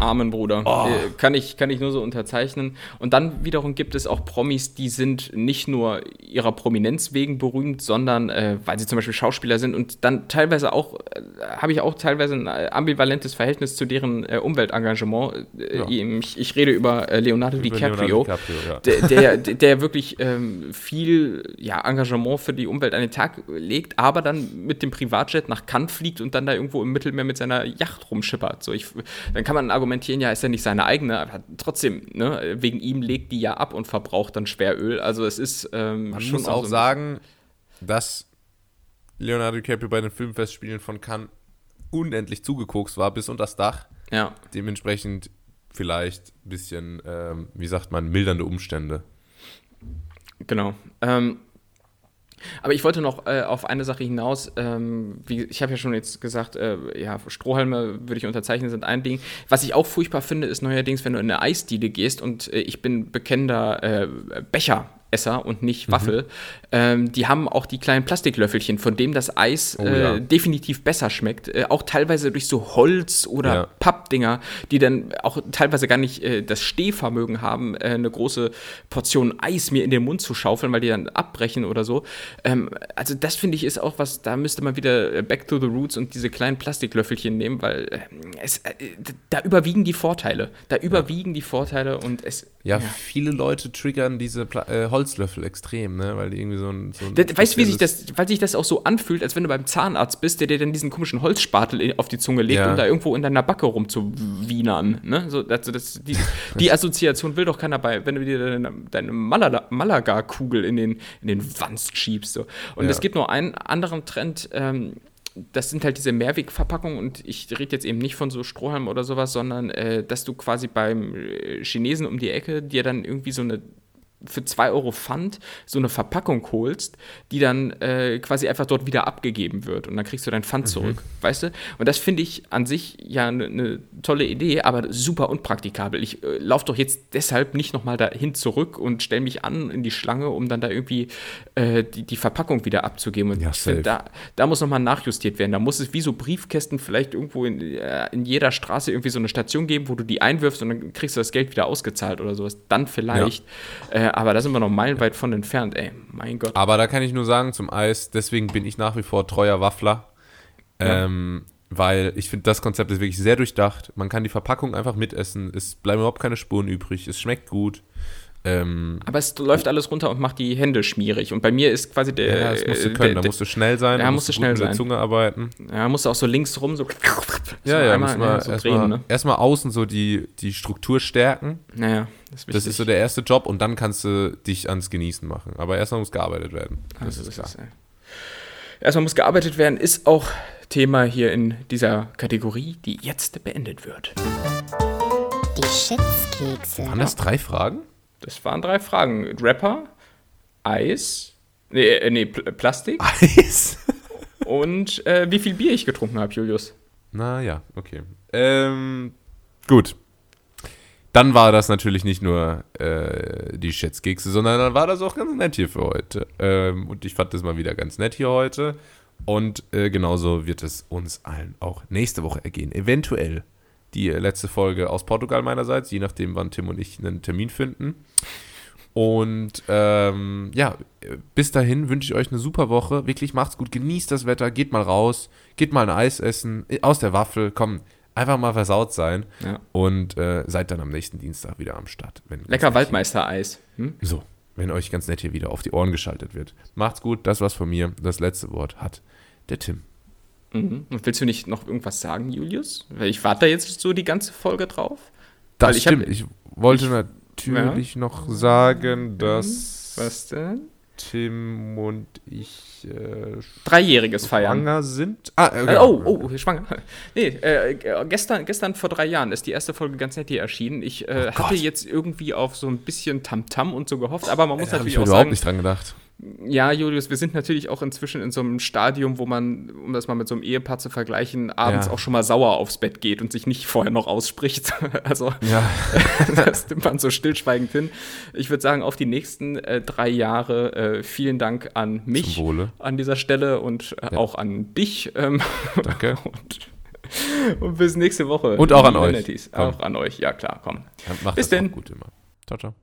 Amen, Bruder. Oh. Äh, kann, ich, kann ich nur so unterzeichnen. Und dann wiederum gibt es auch Promis, die sind nicht nur ihrer Prominenz wegen berühmt, sondern äh, weil sie zum Beispiel Schauspieler sind und dann teilweise auch, äh, habe ich auch teilweise ein ambivalentes Verhältnis zu deren äh, Umweltengagement. Äh, ja. Ich, ich, rede über Leonardo über DiCaprio, Leonardo DiCaprio ja. der, der, der, wirklich ähm, viel ja, Engagement für die Umwelt an den Tag legt, aber dann mit dem Privatjet nach Cannes fliegt und dann da irgendwo im Mittelmeer mit seiner Yacht rumschippert. So, ich, dann kann man ein Argument argumentieren, ja, ist ja nicht seine eigene, aber trotzdem, ne, wegen ihm legt die ja ab und verbraucht dann Schweröl. Also es ist ähm, Man muss auch, so sagen, dass Leonardo DiCaprio bei den Filmfestspielen von Cannes unendlich zugekokst war, bis unter das Dach. Ja. Dementsprechend vielleicht ein bisschen, ähm, wie sagt man, mildernde Umstände. Genau. Ähm, aber ich wollte noch äh, auf eine Sache hinaus. Ähm, wie, ich habe ja schon jetzt gesagt, äh, ja, Strohhalme würde ich unterzeichnen, sind ein Ding. Was ich auch furchtbar finde, ist neuerdings, wenn du in eine Eisdiele gehst und äh, ich bin bekennender äh, Becher Esser und nicht mhm. Waffel. Ähm, die haben auch die kleinen Plastiklöffelchen, von dem das Eis oh, äh, ja. definitiv besser schmeckt. Äh, auch teilweise durch so Holz- oder ja. Pappdinger, die dann auch teilweise gar nicht äh, das Stehvermögen haben, äh, eine große Portion Eis mir in den Mund zu schaufeln, weil die dann abbrechen oder so. Ähm, also das finde ich ist auch was, da müsste man wieder äh, back to the roots und diese kleinen Plastiklöffelchen nehmen, weil äh, es, da überwiegen die Vorteile. Da überwiegen die Vorteile und es. Ja, ja. viele Leute triggern diese Pla Holz Holzlöffel extrem, ne? Weil die irgendwie so ein. So ein weißt du, wie sich das, weil sich das auch so anfühlt, als wenn du beim Zahnarzt bist, der dir dann diesen komischen Holzspatel auf die Zunge legt, ja. um da irgendwo in deiner Backe rumzuwienern. Ne? So, also das, die, die Assoziation will doch keiner bei, wenn du dir deine, deine Malaga-Kugel in den, in den Wanst schiebst. So. Und ja. es gibt nur einen anderen Trend, ähm, das sind halt diese Mehrwegverpackungen und ich rede jetzt eben nicht von so Strohhalm oder sowas, sondern äh, dass du quasi beim äh, Chinesen um die Ecke dir dann irgendwie so eine für 2 Euro Pfand so eine Verpackung holst, die dann äh, quasi einfach dort wieder abgegeben wird und dann kriegst du dein Pfand mhm. zurück, weißt du? Und das finde ich an sich ja eine ne tolle Idee, aber super unpraktikabel. Ich äh, laufe doch jetzt deshalb nicht nochmal dahin zurück und stelle mich an in die Schlange, um dann da irgendwie äh, die, die Verpackung wieder abzugeben. Und ja, find, da, da muss nochmal nachjustiert werden. Da muss es wie so Briefkästen vielleicht irgendwo in, äh, in jeder Straße irgendwie so eine Station geben, wo du die einwirfst und dann kriegst du das Geld wieder ausgezahlt oder sowas. Dann vielleicht. Ja. Aber da sind wir noch meilenweit von entfernt, ey. Mein Gott. Aber da kann ich nur sagen zum Eis, deswegen bin ich nach wie vor treuer Waffler. Ja. Ähm, weil ich finde, das Konzept ist wirklich sehr durchdacht. Man kann die Verpackung einfach mitessen. Es bleiben überhaupt keine Spuren übrig. Es schmeckt gut. Ähm, aber es läuft alles runter und macht die Hände schmierig. Und bei mir ist quasi der. Ja, das musst du können. Der, da musst du schnell sein. Ja, musst du schnell mit sein. der Zunge arbeiten. Ja, musst du auch so links rum so. Ja, ja, einmal, ja so erstmal ne? erst außen so die, die Struktur stärken. Naja, das ist, das ist so der erste Job und dann kannst du dich ans Genießen machen. Aber erstmal muss gearbeitet werden. Das also, ist klar. Ist, erstmal muss gearbeitet werden, ist auch Thema hier in dieser Kategorie, die jetzt beendet wird. Die Schätzkekse. Waren das drei Fragen? Das waren drei Fragen. Rapper, Eis, nee, äh, nee Pl Plastik. Eis? und äh, wie viel Bier ich getrunken habe, Julius. Na ja, okay. Ähm, gut. Dann war das natürlich nicht nur äh, die Schätzkekse, sondern dann war das auch ganz nett hier für heute. Ähm, und ich fand das mal wieder ganz nett hier heute. Und äh, genauso wird es uns allen auch nächste Woche ergehen. Eventuell die letzte Folge aus Portugal meinerseits, je nachdem, wann Tim und ich einen Termin finden. Und ähm, ja, bis dahin wünsche ich euch eine super Woche. Wirklich macht's gut, genießt das Wetter, geht mal raus, geht mal ein Eis essen, aus der Waffel, komm, einfach mal versaut sein. Ja. Und äh, seid dann am nächsten Dienstag wieder am Start. Lecker Waldmeister-Eis. Hm? So, wenn euch ganz nett hier wieder auf die Ohren geschaltet wird. Macht's gut, das war's von mir. Das letzte Wort hat der Tim. Mhm. Und willst du nicht noch irgendwas sagen, Julius? Weil ich warte da jetzt so die ganze Folge drauf. Das ich stimmt. Hab, ich wollte ich, natürlich ja. noch sagen, mhm. dass Was denn? Tim und ich äh, dreijähriges feiern schwanger sind. Ah, äh, oh, oh, schwanger. Nee, äh, gestern, gestern vor drei Jahren ist die erste Folge ganz nett hier erschienen. Ich äh, oh hatte jetzt irgendwie auf so ein bisschen Tamtam -Tam und so gehofft, aber man muss äh, natürlich auch sagen. Ich überhaupt nicht dran gedacht ja, Julius, wir sind natürlich auch inzwischen in so einem Stadium, wo man, um das mal mit so einem Ehepaar zu vergleichen, abends ja. auch schon mal sauer aufs Bett geht und sich nicht vorher noch ausspricht. Also ja. das nimmt man so stillschweigend hin. Ich würde sagen, auf die nächsten äh, drei Jahre äh, vielen Dank an mich an dieser Stelle und äh, ja. auch an dich. Ähm, Danke. und, und, bis nächste Woche. Und auch an euch. Auch an euch, ja klar, komm. Macht bis denn. gut immer. Ciao, ciao.